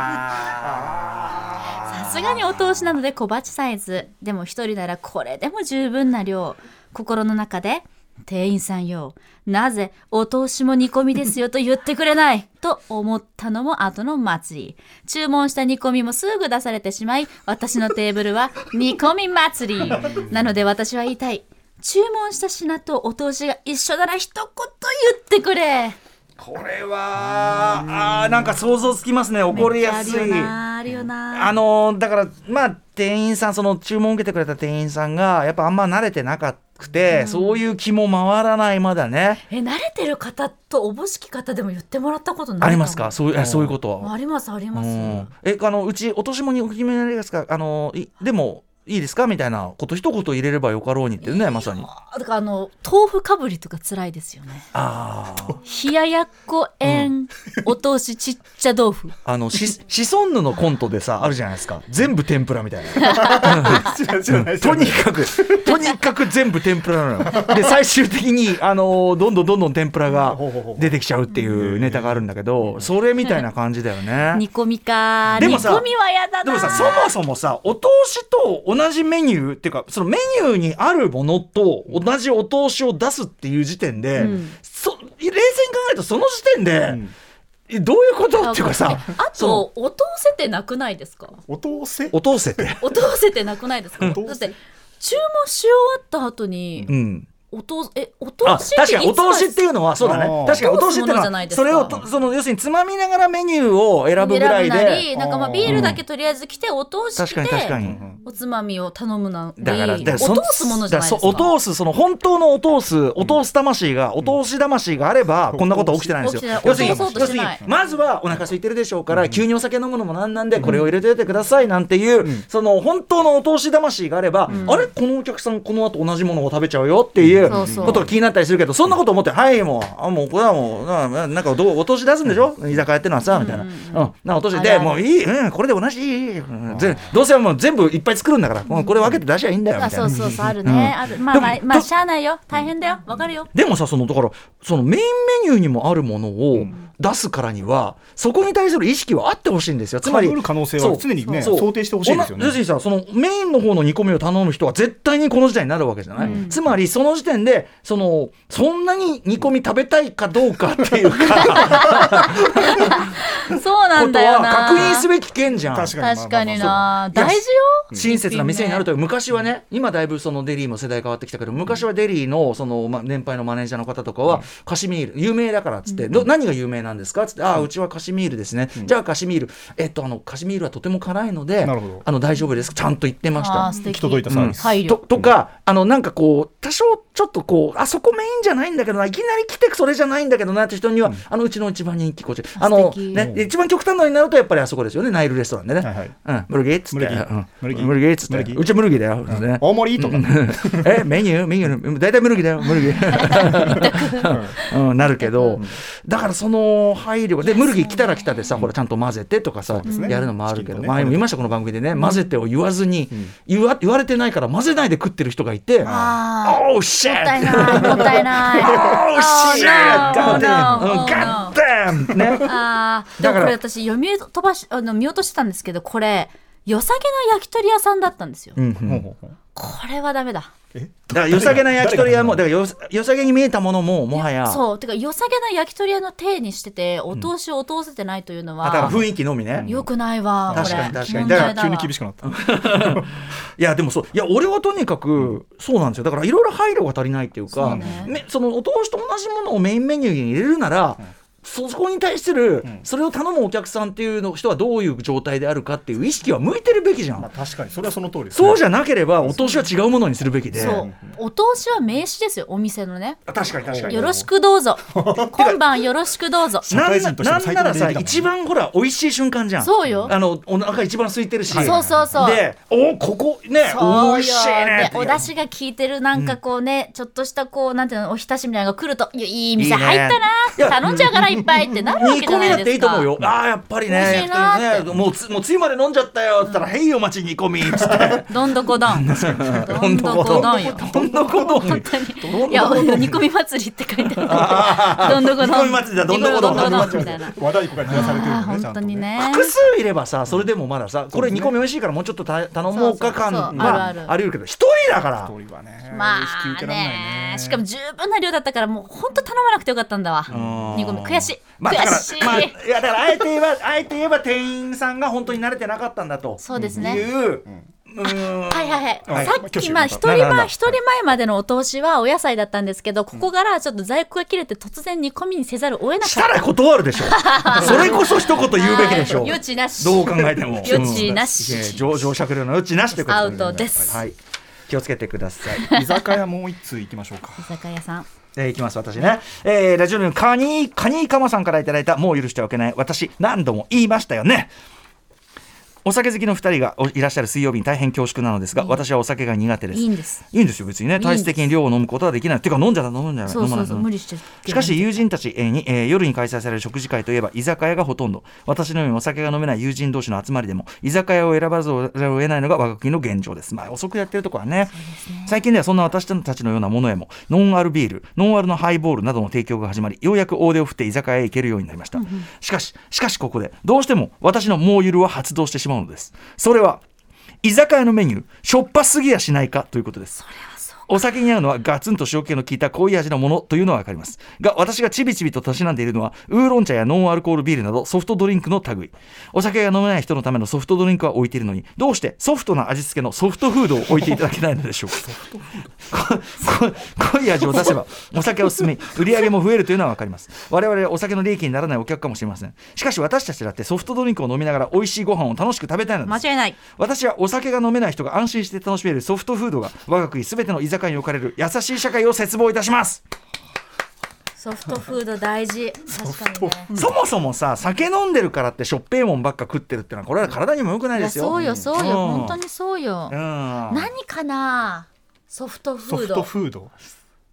すがにお通しなので小鉢サイズ。でも一人ならこれでも十分な量。心の中で店員さんよなぜお通しも煮込みですよと言ってくれない？と思ったのも後の祭り。注文した煮込みもすぐ出されてしまい私のテーブルは煮込み祭り。なので私は言いたい。注文した品とお通しが一緒なら一言言ってくれ。これはあーなんか想像つきますね。怒りやすい。あのーだからまあ店員さんその注文を受けてくれた店員さんがやっぱあんま慣れてなかくて、そういう気も回らないまだね。え慣れてる方とおぼしき方でも言ってもらったことないありますか？もそういうえそういうことは？ありますあります、うん。えあのうち落とし物にお決めになりますか？あのいでもいいですか？みたいなこと一言入れればよかろうにってねまさに。あだからあの豆腐かぶりとか辛いですよね。ああ冷ややっこ円、お通しちっちゃ豆腐。あのしシソンヌのコントでさあるじゃないですか。全部天ぷらみたいな。とにかくとにかく全部天ぷらなのよ。で最終的にあのどんどんどんどん天ぷらが出てきちゃうっていうネタがあるんだけどそれみたいな感じだよね。煮込みかでもさ煮込みはやだなでもさそもそもさお通しと同じメニューっていうかそのメニューにあるものと同じお通しを出すっていう時点で、うん。そ冷静に考えるとその時点で、えどういうこと？っていうかさえあとお通せてなくないですか？お通せ？お通せて、お通せてなくないですか？だって注文し終わった後にうん、お通えお通あしって確かにお通しっていいうのはそうだね。確かにお通しっていうのはそれをとその要するにつまみながらメニューを選ぶぐらいで。りなんかまあビールだけとりあえず来てお通し確かに確かでに。おつまみを頼むなりだからだからお通すものじゃないですか？お通すその本当のお通すお通す魂が、お通し魂があれば、こんなことは起きてないんですよ。要するに要するにまずはお腹空いてるでしょうから、急にお酒飲むのもなんなんでこれを入れててくださいなんていう、その本当のお通し魂があれば、あれ？このお客さんこの後同じものを食べちゃうよっていうそうことが気になったりするけどそんなこと思ってはいもうあもうこれはもうななんかどうお通し出すんでしょ？居酒屋ってのはさみたいな、うんなお通しでもういい、うん、これで同じ、うんぜどうせもう全部いっぱい作るんだから、もうこれ分けて出しゃいいんだよみたいな。あそうそうそうあるね、ある。まあまあまあしゃあないよ。大変だよ。わかるよ。でもさそのだからそのメインメニューにもあるものを出すからには、そこに対する意識はあってほしいんですよ。つまり可能性は常にね想定してほしいですよね。そのメインの方の煮込みを頼む人は絶対にこの時代になるわけじゃない、つまりその時点でそのそんなに煮込み食べたいかどうかっていうか。そうなんだよ確認すべき件じゃん。確かに確かにな。大事よ。親切な店になると一昔はね今だいぶそのデリーも世代変わってきたけど昔はデリーのその、ま、年配のマネージャーの方とかは、カシミール有名だからっつって、ど何が有名なんですか？っつってああうちはカシミールですね、じゃあカシミール。えっとあのカシミールはとても辛いのでなるほど。あの大丈夫です。ちゃんと言ってました。行き届いたサービス。配慮ととかあのなんかこう多少ちょっとこうあそこメインじゃないんだけどないきなり来てそれじゃないんだけどなって人には、あのうちの一番人気こっち。あの、ね、一番極端なのになるとやっぱりあそこですよねナイルレストランでね、はいはい。うん、ムルギーっつって。ムルギムルギっつって。うちはムルギーだよ、ね。大盛りとか えメニュー？メニュー？大体ムルギーだよ。ムルギー、うん、なるけど、だからその配慮がでムルギー来たら来たでさ、ほらちゃんと混ぜてとかさ、ね。やるのもあるけど、ね。前も言いましたこの番組でね、混ぜてを言わずに、言わ言われてないから混ぜないで食ってる人がいてあ Oh shit! もったいない もったいない Oh shit! Oh, God no. damn! Oh, no. God damn! ね。あーでもこれ私読み飛ばしあの見落としてたんですけどこれ良さげな焼き鳥屋さんだったんですよ、これはダメだえだから良さげな焼き鳥屋もだからよ良さげに見えたものももはや。そうてか良さげな焼き鳥屋の体にしててお通しを通せてないというのは、あだから雰囲気のみね。よくないわ確かに確かに。問だから題だわ急に厳しくなった。いやでもそう。いや俺はとにかくそうなんですよ。だからいろいろ配慮が足りないっていうかそうね。ねそのお通しと同じものをメインメニューに入れるなら、そこに対する、それを頼むお客さんっていうの人はどういう状態であるかっていう意識は向いてるべきじゃん、まあ確かにそれはその通りですそうじゃゃなければお通しは違うものにするべきで。そう。お通しは名詞ですよお店のね。確かに確かに。よろしくどうぞ。今晩よろしくどうぞ。なんならさ一番ほら美味しい瞬間じゃん。そうよ。あのお腹一番空いてるし。そうそうそう。でおここね美味しいねでお出汁が効いてるなんかこうね、ちょっとしたこうなんていうのおひたしみたいなのが来るといやいい店入ったいいね頼んじゃうからいっぱいってなるわ煮けじゃ込みだっていいないですかと思うよ。ああやっぱりねねもうつもうつゆまで飲んじゃったよっつったら「へいお待ち煮込み」っつって。どんどこどん。どんどこどんよ。どんどこどん本当に。いや煮込み祭りって書いてある。どんどこどん。煮込み祭りだどんどこどん煮込みたいな和太鼓が照らされてる本んでねちゃんと当にね。複数いればさそれでもまださこれ煮込み美味しいからもうちょっとた頼もうか感はあり得るけど一人だから。通りはねまあねね。しかも十分な量だったからもう本当頼まなくてよかったんだわ。2個目悔しい、まあ、だから悔しい、まあ、いやだからあえて言えばあえて言えば店員さんが本当に慣れてなかったんだとそうですね。いう、うーん。はいはいはい、はいさっきまあ一人前一人前までのお通しはお野菜だったんですけどここからちょっと在庫が切れて突然煮込みにせざるを得なかった。したら断るでしょ。それこそ一言言うべきでしょはい余地なし。どう考えても。余地なし。上上酌量の余地なしということアウトです。はい。気をつけてください。居酒屋もう一通行きましょうか。居酒屋さんえーいきます私ね、えーラジオネームカニカニカマさんからいただいたもう許してはいけない私何度も言いましたよね。お酒好きの2人がおいらっしゃる水曜日に大変恐縮なのですが、私はお酒が苦手です。いいんです。いいんですよ別にね。体質的に量を飲むことはできない。ていうか飲んじゃだ飲んじゃ飲まない。しかし友人たちえーに、えー夜に開催される食事会といえば居酒屋がほとんど。私のようにお酒が飲めない友人同士の集まりでも居酒屋を選ばざるを得ないのが我が国の現状です。まあ遅くやってるとこはね。最近ではそんな私たちのようなものへもノンアルビールノンアルのハイボールなどの提供が始まりようやく大手を振って居酒屋へ行けるようになりました、しかししかしここでどうしても私のもうゆるは発動してしまうのです。それは居酒屋のメニューしょっぱすぎやしないかということです。お酒に合うのはガツンと塩気の効いた濃い味のものというのは分かります。が私がちびちびとたしなんでいるのはウーロン茶やノンアルコールビールなどソフトドリンクの類。お酒が飲めない人のためのソフトドリンクは置いているのにどうしてソフトな味付けのソフトフードを置いていただけないのでしょうか？濃い味を出せばお酒を進め売り上げも増えるというのは分かります。我々はお酒の利益にならないお客かもしれません。しかし私たちだってソフトドリンクを飲みながら美味しいご飯を楽しく食べたいのです。間違いない。私はお酒が飲めない人が安心して楽しめるソフトフードが我が国すべての居酒屋に置かれる優しい社会を切望いたします、ソフトフード大事。確かにね。そもそもさ酒飲んでるからってしょっぺいもんばっか食ってるってのはこれは体にも良くないですよ。そうよそうよ、うん。本当にそうよ、うん。何かなソフトフソフトードフード？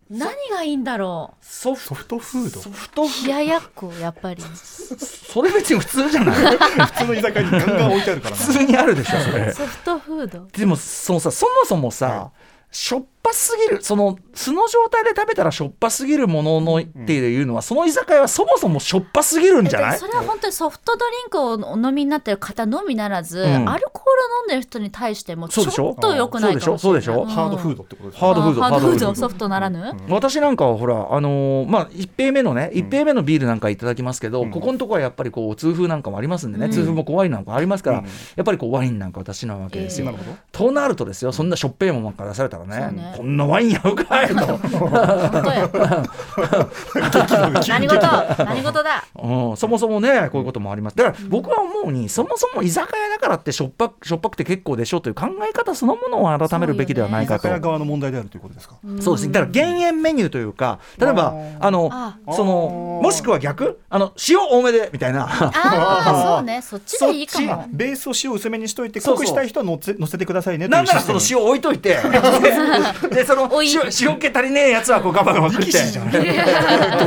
何がいいんだろソフソフトフード？ソフトう冷ややっこやっぱり。それ別に普通じゃない？普通の居酒屋にガンガン置いてあるからな普通にあるでしょそれ。ソフトフード。でもそのさそもそもさ、しょっぱすぎる。その素の状態で食べたらしょっぱすぎるもののっていうのは、その居酒屋はそもそもしょっぱすぎるんじゃない？えそれは本当にソフトドリンクをお飲みになってる方のみならず、ん。アルコールを飲んでる人に対してもちょそうでしょ？っと良くないかもそうでしょ？そうでしょ？ハードフードってことですハードフード。あハードフード。ソフトならぬ、私なんかはほらあのーまあ一杯目のね一杯目のビールなんかいただきますけど、ここのとこはやっぱりこう痛風なんかもありますんでね、痛風も怖いなんかありますから、やっぱりこうワインなんか私なわけですよ、ええ。なるほど。となるとですよ。そんなしょっぺいもんから出されたらね。そうねこんなワインやうかいと、何事？何事だ？うん、そもそもねこういうこともあります。だから僕は思うにそもそも居酒屋だからってしょっぱしょっぱくて結構でしょという考え方そのものを改めるべきではない居かと。酒屋側の問題であるということですか？そうですね。だから減塩メニューというか、例えばあのあそのもしくは逆？あの塩多めでみたいな。ああそうね。そっちでいいかも。ち。ベースを塩薄めにしといて濃くしたい人は乗せ乗せてくださいねとないんならその塩置いといて ででそのおい。塩塩気足りねえやつはこうガバガバ食って力士じゃん土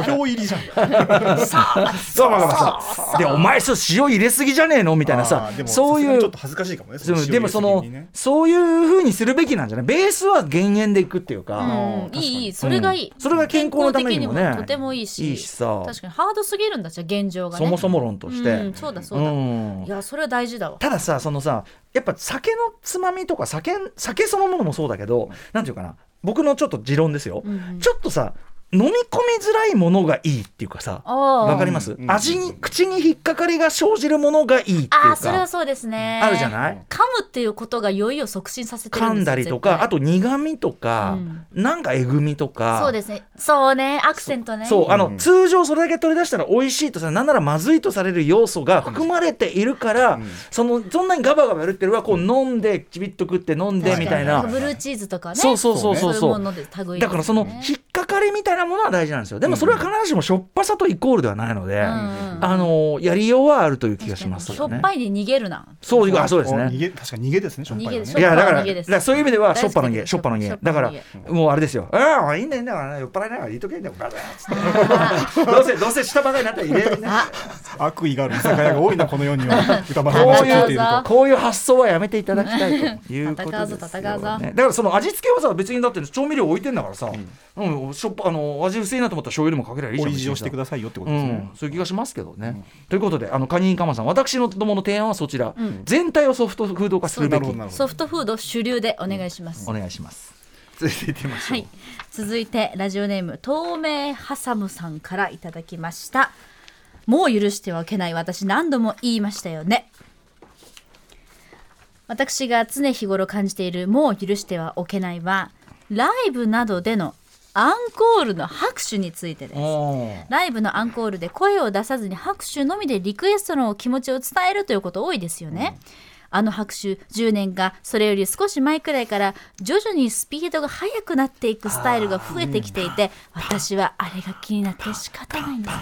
俵入りじゃん。ガバガバさでお前そう塩入れすぎじゃねえのみたいなさそういうちょっと恥ずかしいかもね。でもそのそういう風にするべきなんじゃない？ベースは減塩でいくっていうか、うんいいいい。それがいい、それが健康のためにもね。とてもいいし。いいしさ。確かにハードすぎるんだじゃあ現状がね。そもそも論として、うん、そうだそうだ、うん。いやそれは大事だわ。たださそのさやっぱ酒のつまみとか酒酒そのものもそうだけどなんていうかな僕のちょっと持論ですよ、ん。ちょっとさ飲み込みづらいものがいいっていうかさわかります、うん。味に口に引っかかりが生じるものがいいっていうああそれはかそうですね。あるじゃない？噛むっていうことが酔いを促進させてるんですよ噛んだりとかあと苦味とか、なんかえぐみとか。そうですね。そうね。アクセントね。そうあの、うん。通常それだけ取り出したら美味しいとさなんならまずいとされる要素が含まれているから、ん。そのそんなにガバガバやるっていうよりはこう飲んでちびっと食って飲んでみたいな。ブルーチーズとかね。そうそうそうそうそう。いうもので類いですよね。だからその引っかかりみたいなものは大事なんですよ。でもそれは必ずしもしょっぱさとイコールではないので、んあのやりようはあるという気がしますしょっぱいで逃げるな。そうあそうですね。お逃げ確かに逃げですねしょっぱいのね。逃げでいやだからしょっぱいの逃げです。だからそういう意味ではしょっぱの家大好きですしょっぱの家しょっぱだからもうあれですよ。ああいいんだいいんだから酔っ払いながら言いとけんだよバカつって。どうせどうせ下ばかりになったら入れるね。悪意がある居酒屋が多いなこの世には。歌丸さんこういているいうこういう発想はやめていただきたいということですよ、ね、戦うぞ戦うぞ。だからその味付けはさ別にだって調味料置いてんだからさ、うんしょっぱあの味薄いなと思ったら醤油でもかけりゃいいじゃんオリジをしてくださいよってことうんですね、そういう気がしますけどね。ということで、あのカニンカマさん、私のどもの提案はそちら、全体をソフトフード化するべき。ソフトフード主流でお願いします、お願いします。続いていってみましょう、はい、続いてラジオネーム透明ハサムさんからいただきました。もう許してはいけない私何度も言いましたよね。私が常日頃感じているもう許してはおけないはライブなどでのアンコールの拍手についてです。ライブのアンコールで声を出さずに拍手のみでリクエストの気持ちを伝えるということ多いですよね。あの拍手10年がそれより少し前くらいから徐々にスピードが速くなっていくスタイルが増えてきていて私はあれが気になって仕方ないんです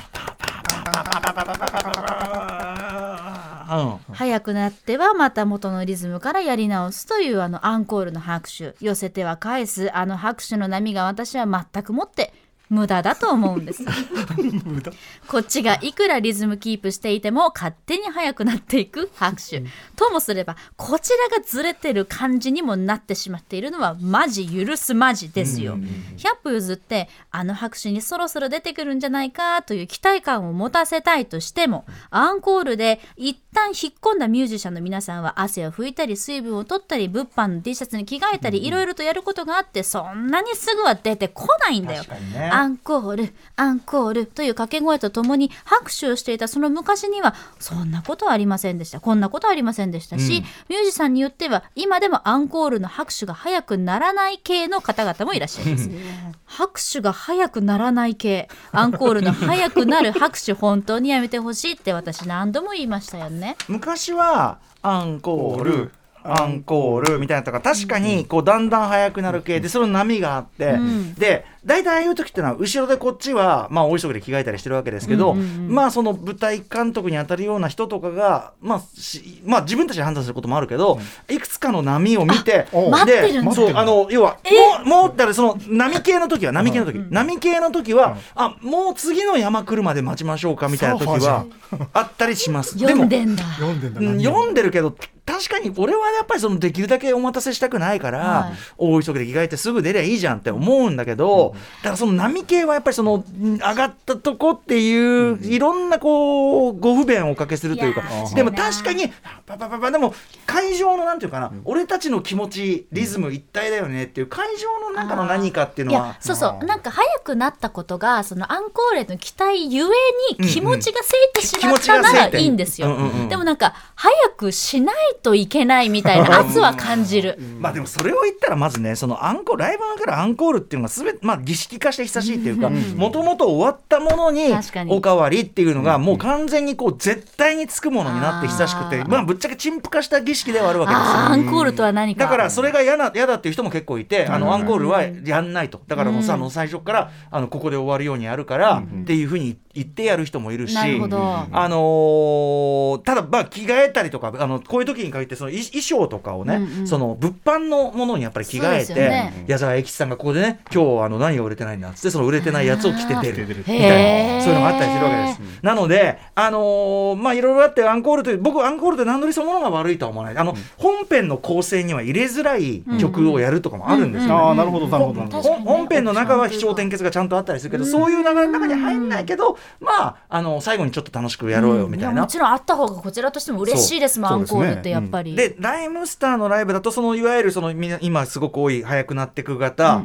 うん。早くなってはまた元のリズムからやり直すというあのアンコールの拍手。寄せては返す。あの拍手の波が私は全くもって無駄だと思うんです。こっちがいくらリズムキープしていても勝手に速くなっていく拍手。ともすればこちらがずれてる感じにもなってしまっているのはマジ許すマジですよ。100歩譲ってあの拍手にそろそろ出てくるんじゃないかという期待感を持たせたいとしてもアンコールで一旦引っ込んだミュージシャンの皆さんは汗を拭いたり水分を取ったり物販の T シャツに着替えたりいろいろとやることがあってそんなにすぐは出てこないんだよ。確かにねアンコールアンコールという掛け声とともに拍手をしていたその昔にはそんなことはありませんでした。こんなことはありませんでしたし、ミュージシャンによっては今でもアンコールの拍手が早くならない系の方々もいらっしゃいます。拍手が早くならない系。アンコールの早くなる拍手本当にやめてほしいって私何度も言いましたよね。昔はアンコールアンコールみたいなとか確かにこうだんだん速くなる系でその波があって、ん。で大体ああいう時ってのは後ろでこっちはまあ大急ぎで着替えたりしてるわけですけど、うんうんうん。まあその舞台監督に当たるような人とかがまあしまあ自分たちで判断することもあるけど、いくつかの波を見てお待ってるんだ。そうあの要はもうもうだからその波系の時は波系の時、波系の時は、あもう次の山来るまで待ちましょうかみたいな時はあったりします。読んでんだ。読んでんだうん何を。読んでるけど確かに俺はやっぱりそのできるだけお待たせしたくないから、はい。大急ぎで着替えてすぐ出りゃいいじゃんって思うんだけど、だからその波系はやっぱりそのうん上がったとこっていう、いろんなこうご不便をおかけするというか。でも確かにパパパパでも会場のなんていうかな、俺たちの気持ちリズム一体だよねっていう会場の中の何かっていういのは。やそうそう。なんか早くなったことがそのアンコールへの期待ゆえに気持ちがせいてしまったならいいんですよ、でもなんか早くしないといけないみたいな圧は感じる、まあでもそれを言ったらまずねそのアンコールライブのからアンコールっていうのがすべてまあ儀式化して久しいっていうかもともと終わったものにおかわりっていうのがもう完全にこう絶対につくものになって久しくてまあぶっちゃけ陳腐化した儀式ではあるわけですよ。アンコールとは何か。だからそれが嫌な嫌だっていう人も結構いて、あのアンコールはやんないと。だからもうさ、うん。あの最初からあのここで終わるようにやるから、っていうふうに言ってやる人もいるし、なるほど、あのーただまあ着替えたりとかあのこういう時に限ってその衣衣装とかをね、うんうん。その物販のものにやっぱり着替えて、よね。矢沢永吉さんがここでね今日あの何が売れてないんだっつってその売れてないやつを着て出るみたいなそういうのがあったりするわけです。なのであのーまあいろいろあってアンコールという僕アンコールで段取りそのものが悪いとは思わない。あの、本編の構成には入れづらい曲をやるとかもあるんですよ。ね。ああなるほどなるほど本編の中は起承転結がちゃんとあったりするけど、そういう流れの中に入んないけど、まあ、あの最後にちょっと楽しくやろうよみたいな。やもちろんあった方がこちらとしても嬉しいですもんアそうンコールってやっぱり、でライムスターのライブだとそのいわゆるそのみんな今すごく多い速くなってく型、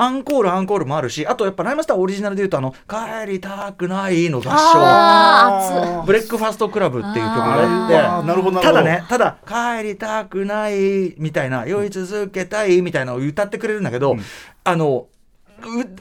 アンコールアンコールもあるしあとやっぱライムスターオリジナルでいうとあの「帰りたくない」の合唱。ブレックファストクラブっていう曲があって。あーなるほどなるほど。ただねただ「帰りたくない」みたいな「酔い続けたい」みたいなのを歌ってくれるんだけど、あのう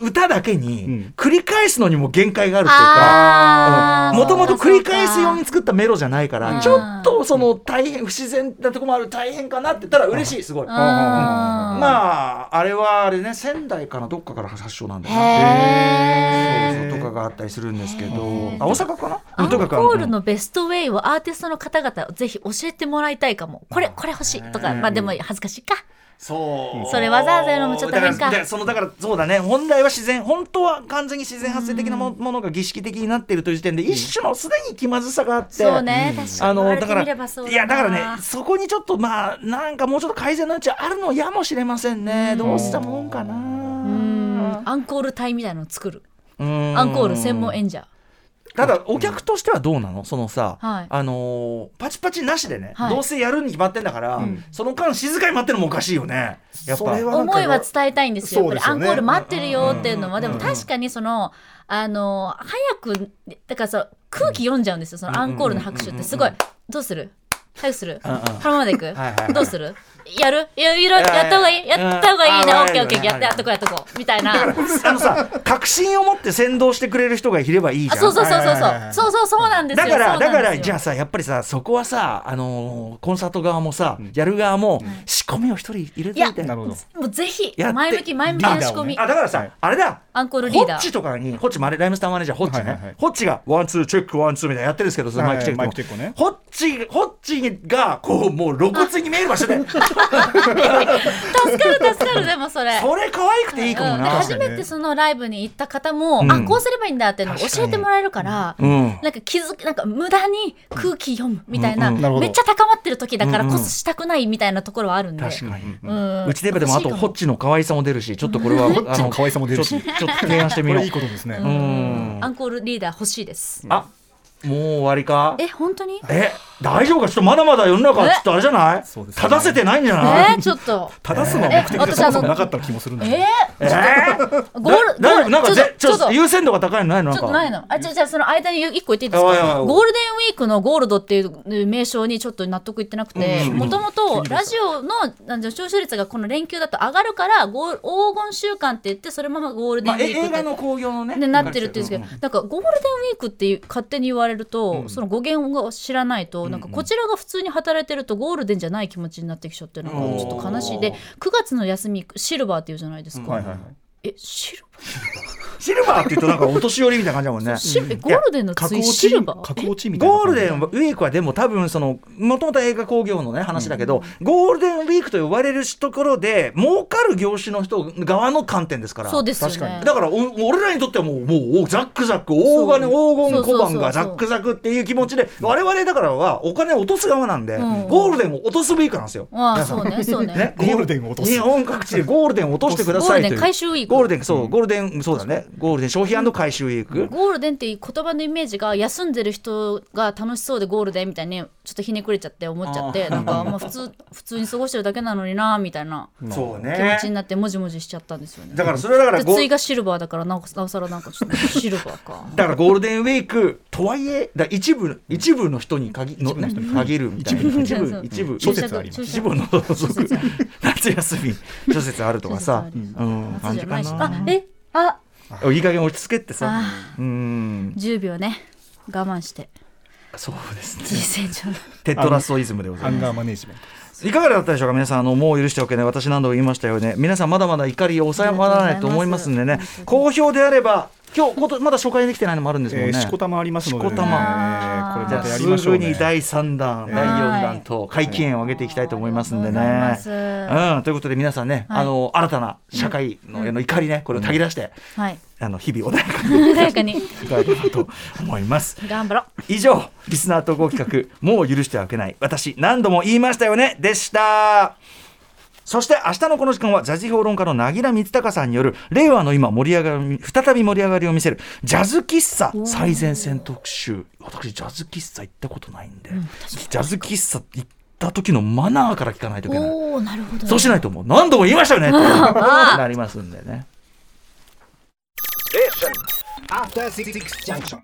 歌だけにん。繰り返すのにも限界があるっていうか。もともと繰り返すように作ったメロじゃないから、うん。ちょっとその大変不自然なとこもある大変かなって言ったら嬉しいすごい。まああれはあれね仙台かなどっかから発祥なんだよね。へー。そうそうとかがあったりするんですけど、あ大阪かな？アンとかかコールのベストウェイをアーティストの方々ぜひ教えてもらいたいかも。これこれ欲しいとかまあでも恥ずかしいかそう。それわざわざ言うのもちょっと変か。だらだらそのだからそうだね。本来は自然本当は完全に自然発生的なもものが儀式的になっているという時点で一種のすでに気まずさがあってそうね確かあに言われてのだからいやだからねそこにちょっとまあなんかもうちょっと改善の余地あるのやもしれませんね。どうしたもんかな。うん。アンコール隊みたいなのを作る。うん。アンコール専門演者ただお客としてはどうなの？そのさ、はい。あのーパチパチなしでね、はい。どうせやるに決まってんだから、その間静かに待ってるのもおかしいよね。やっぱ。それはなんか思いは伝えたいんですよ。そうですよね。アンコール待ってるよっていうのは、でも確かにその、あの、早く、だからさ、空気読んじゃうんですよ、そのアンコールの拍手って。すごい、どうする？早くする？このままでいくはいはい。どうする？やる？いやいろやった方がいい？やった方がいいうんな、あオッケーオッケー、はいやってやっとこうやっとこう。みたいな。あのさ確信を持って先導してくれる人がいればいいじゃん。あそうそうそうそうそう。そうそうそうなんですよ。だからだからじゃああさやっぱりさそこはさあのーコンサート側もさ、やる側も、仕込みを一人入れておいて。なるほど。もうぜひ前向き前向きな仕込み。あだからさ、はい。あれだアンコールリーダー。ホッチとかにホッチマネライムスターマネージャーホッチね、はいはいはい。ホッチが one two check one two みたいなやってるんですけどそのマイクチェックも、はいはい。マイクチェックをねホッチホッチがこうもう露骨に見える場所で。助かる助かるでもそれ。それ可愛くていいかもうん。初めてそのライブに行った方も、うん。あこうすればいいんだっていうのを教えてもらえるから、うん。なんか気づくなんか無駄に空気読むみたいな,、うん。うんめっちゃ高まってる時だからうんうんこそしたくないみたいなところはあるんで、確かに、うん。うちででもあとホッチの可愛さも出るしちょっとこれはホッチの可愛さも出るし。ちょっとちょっと提案してみよう。いいことですね。うん。アンコールリーダー欲しいです。あもう終わりか？え本当に？え？大丈夫か？ちょっとまだまだ世の中はちょっとあれじゃない？正せてないんじゃない？え？ちょっと。正すのは目的がそもそもなかった気もするんですえ？え？ーゴールなんかちょっとと優先度が高いの？ないの？ちょっとないの。あじゃあじゃあその間に一個言っていいですか？ゴールデンウィークのゴールドっていう名称にちょっと納得いってなくてうん。もともとラジオのあの聴取率がこの連休だと上がるからゴール黄金週間って言ってそれままゴールデンウィーク映画の興行のねでなってるって言うんですけど、なんかゴールデンウィークっていう勝手に言われると、その語源を知らないと、なんかこちらが普通に働いてるとゴールデンじゃない気持ちになってきちゃってなんかちょっと悲しい。で9月の休みシルバーっていうじゃないですか。えシルバシルバーって言うとなんかお年寄りみたいな感じだもんね。ゴールデンの次格落ちシルバー？格落ちみたいなゴー。ルデンウィークはでも多分そのもともと映画興行のね話だけど、ゴールデンウィークと呼ばれるところで儲かる業種の人側の観点ですから。そうですよ確かねだからお俺らにとってはもうもうザックザック大金黄金小判がザックザクっていう気持ちで我々だからはお金を落とす側なんで、うん。ゴールデンを落とすウィークなんですよ。ああそうねそうね。ね、ゴールデンを落とす。日本各地でゴールデンを落としてくださいという。ゴールデン回収ウィーク。ゴールデンそう、ゴールデンそうだねゴールデン消費回収ウィーク、ゴールデンっていう言葉のイメージが休んでる人が楽しそうでゴールデンみたいにちょっとひねくれちゃって思っちゃってなんかまあ普通 普通に過ごしてるだけなのになみたいな。そう気持ねちになってもじもじしちゃったんですよね。だからそれはだからゴーで対がシルバーだからなおなおさらなんかちょっとシルバーか。だからゴールデンウィークとはいえだ一部一部の人に限の、ね、限るみたいな。一部一部諸説あります。一部の夏休み諸説あるとかさ、うん、感じか夏じゃないし。なあえ？あいい加減落ち着けってさ。あうん。10秒ね。我慢して。そうですね。人生上の。テッドラストイズムでございます。アンガーマネジメント。いかがだったでしょうか？皆さんあのもう許しておけない私何度も言いましたよね。皆さんまだまだ怒り収まらないと思いますんでね。好評であれば今日まだ初回できてないのもあるんですもんね、えー、しこたまありますので、ね、しこたま。えーこれまたやじゃあすりましょうね。ぐに第3弾、第4弾と会期限を上げていきたいと思いますんでね。ありがとうございます。うん、ということで皆さんね、はい。あの新たな社会の,、怒りねこれをたぎ出して、はい。あの日々穏やかに穏やかに。いただければと思います。頑張ろう。以上リスナー投稿企画「もう許してはいけない。私何度も言いましたよね」でした。そして明日のこの時間はジャズ評論家の凪良光隆さんによる令和の今盛り上がり再び盛り上がりを見せるジャズ喫茶最前線特集。私ジャズ喫茶行ったことないんで、ジャズ喫茶行った時のマナーから聞かないといけない。なるほど。そうしないともう何度も言いましたよねって なりますんでね。After Six Junction.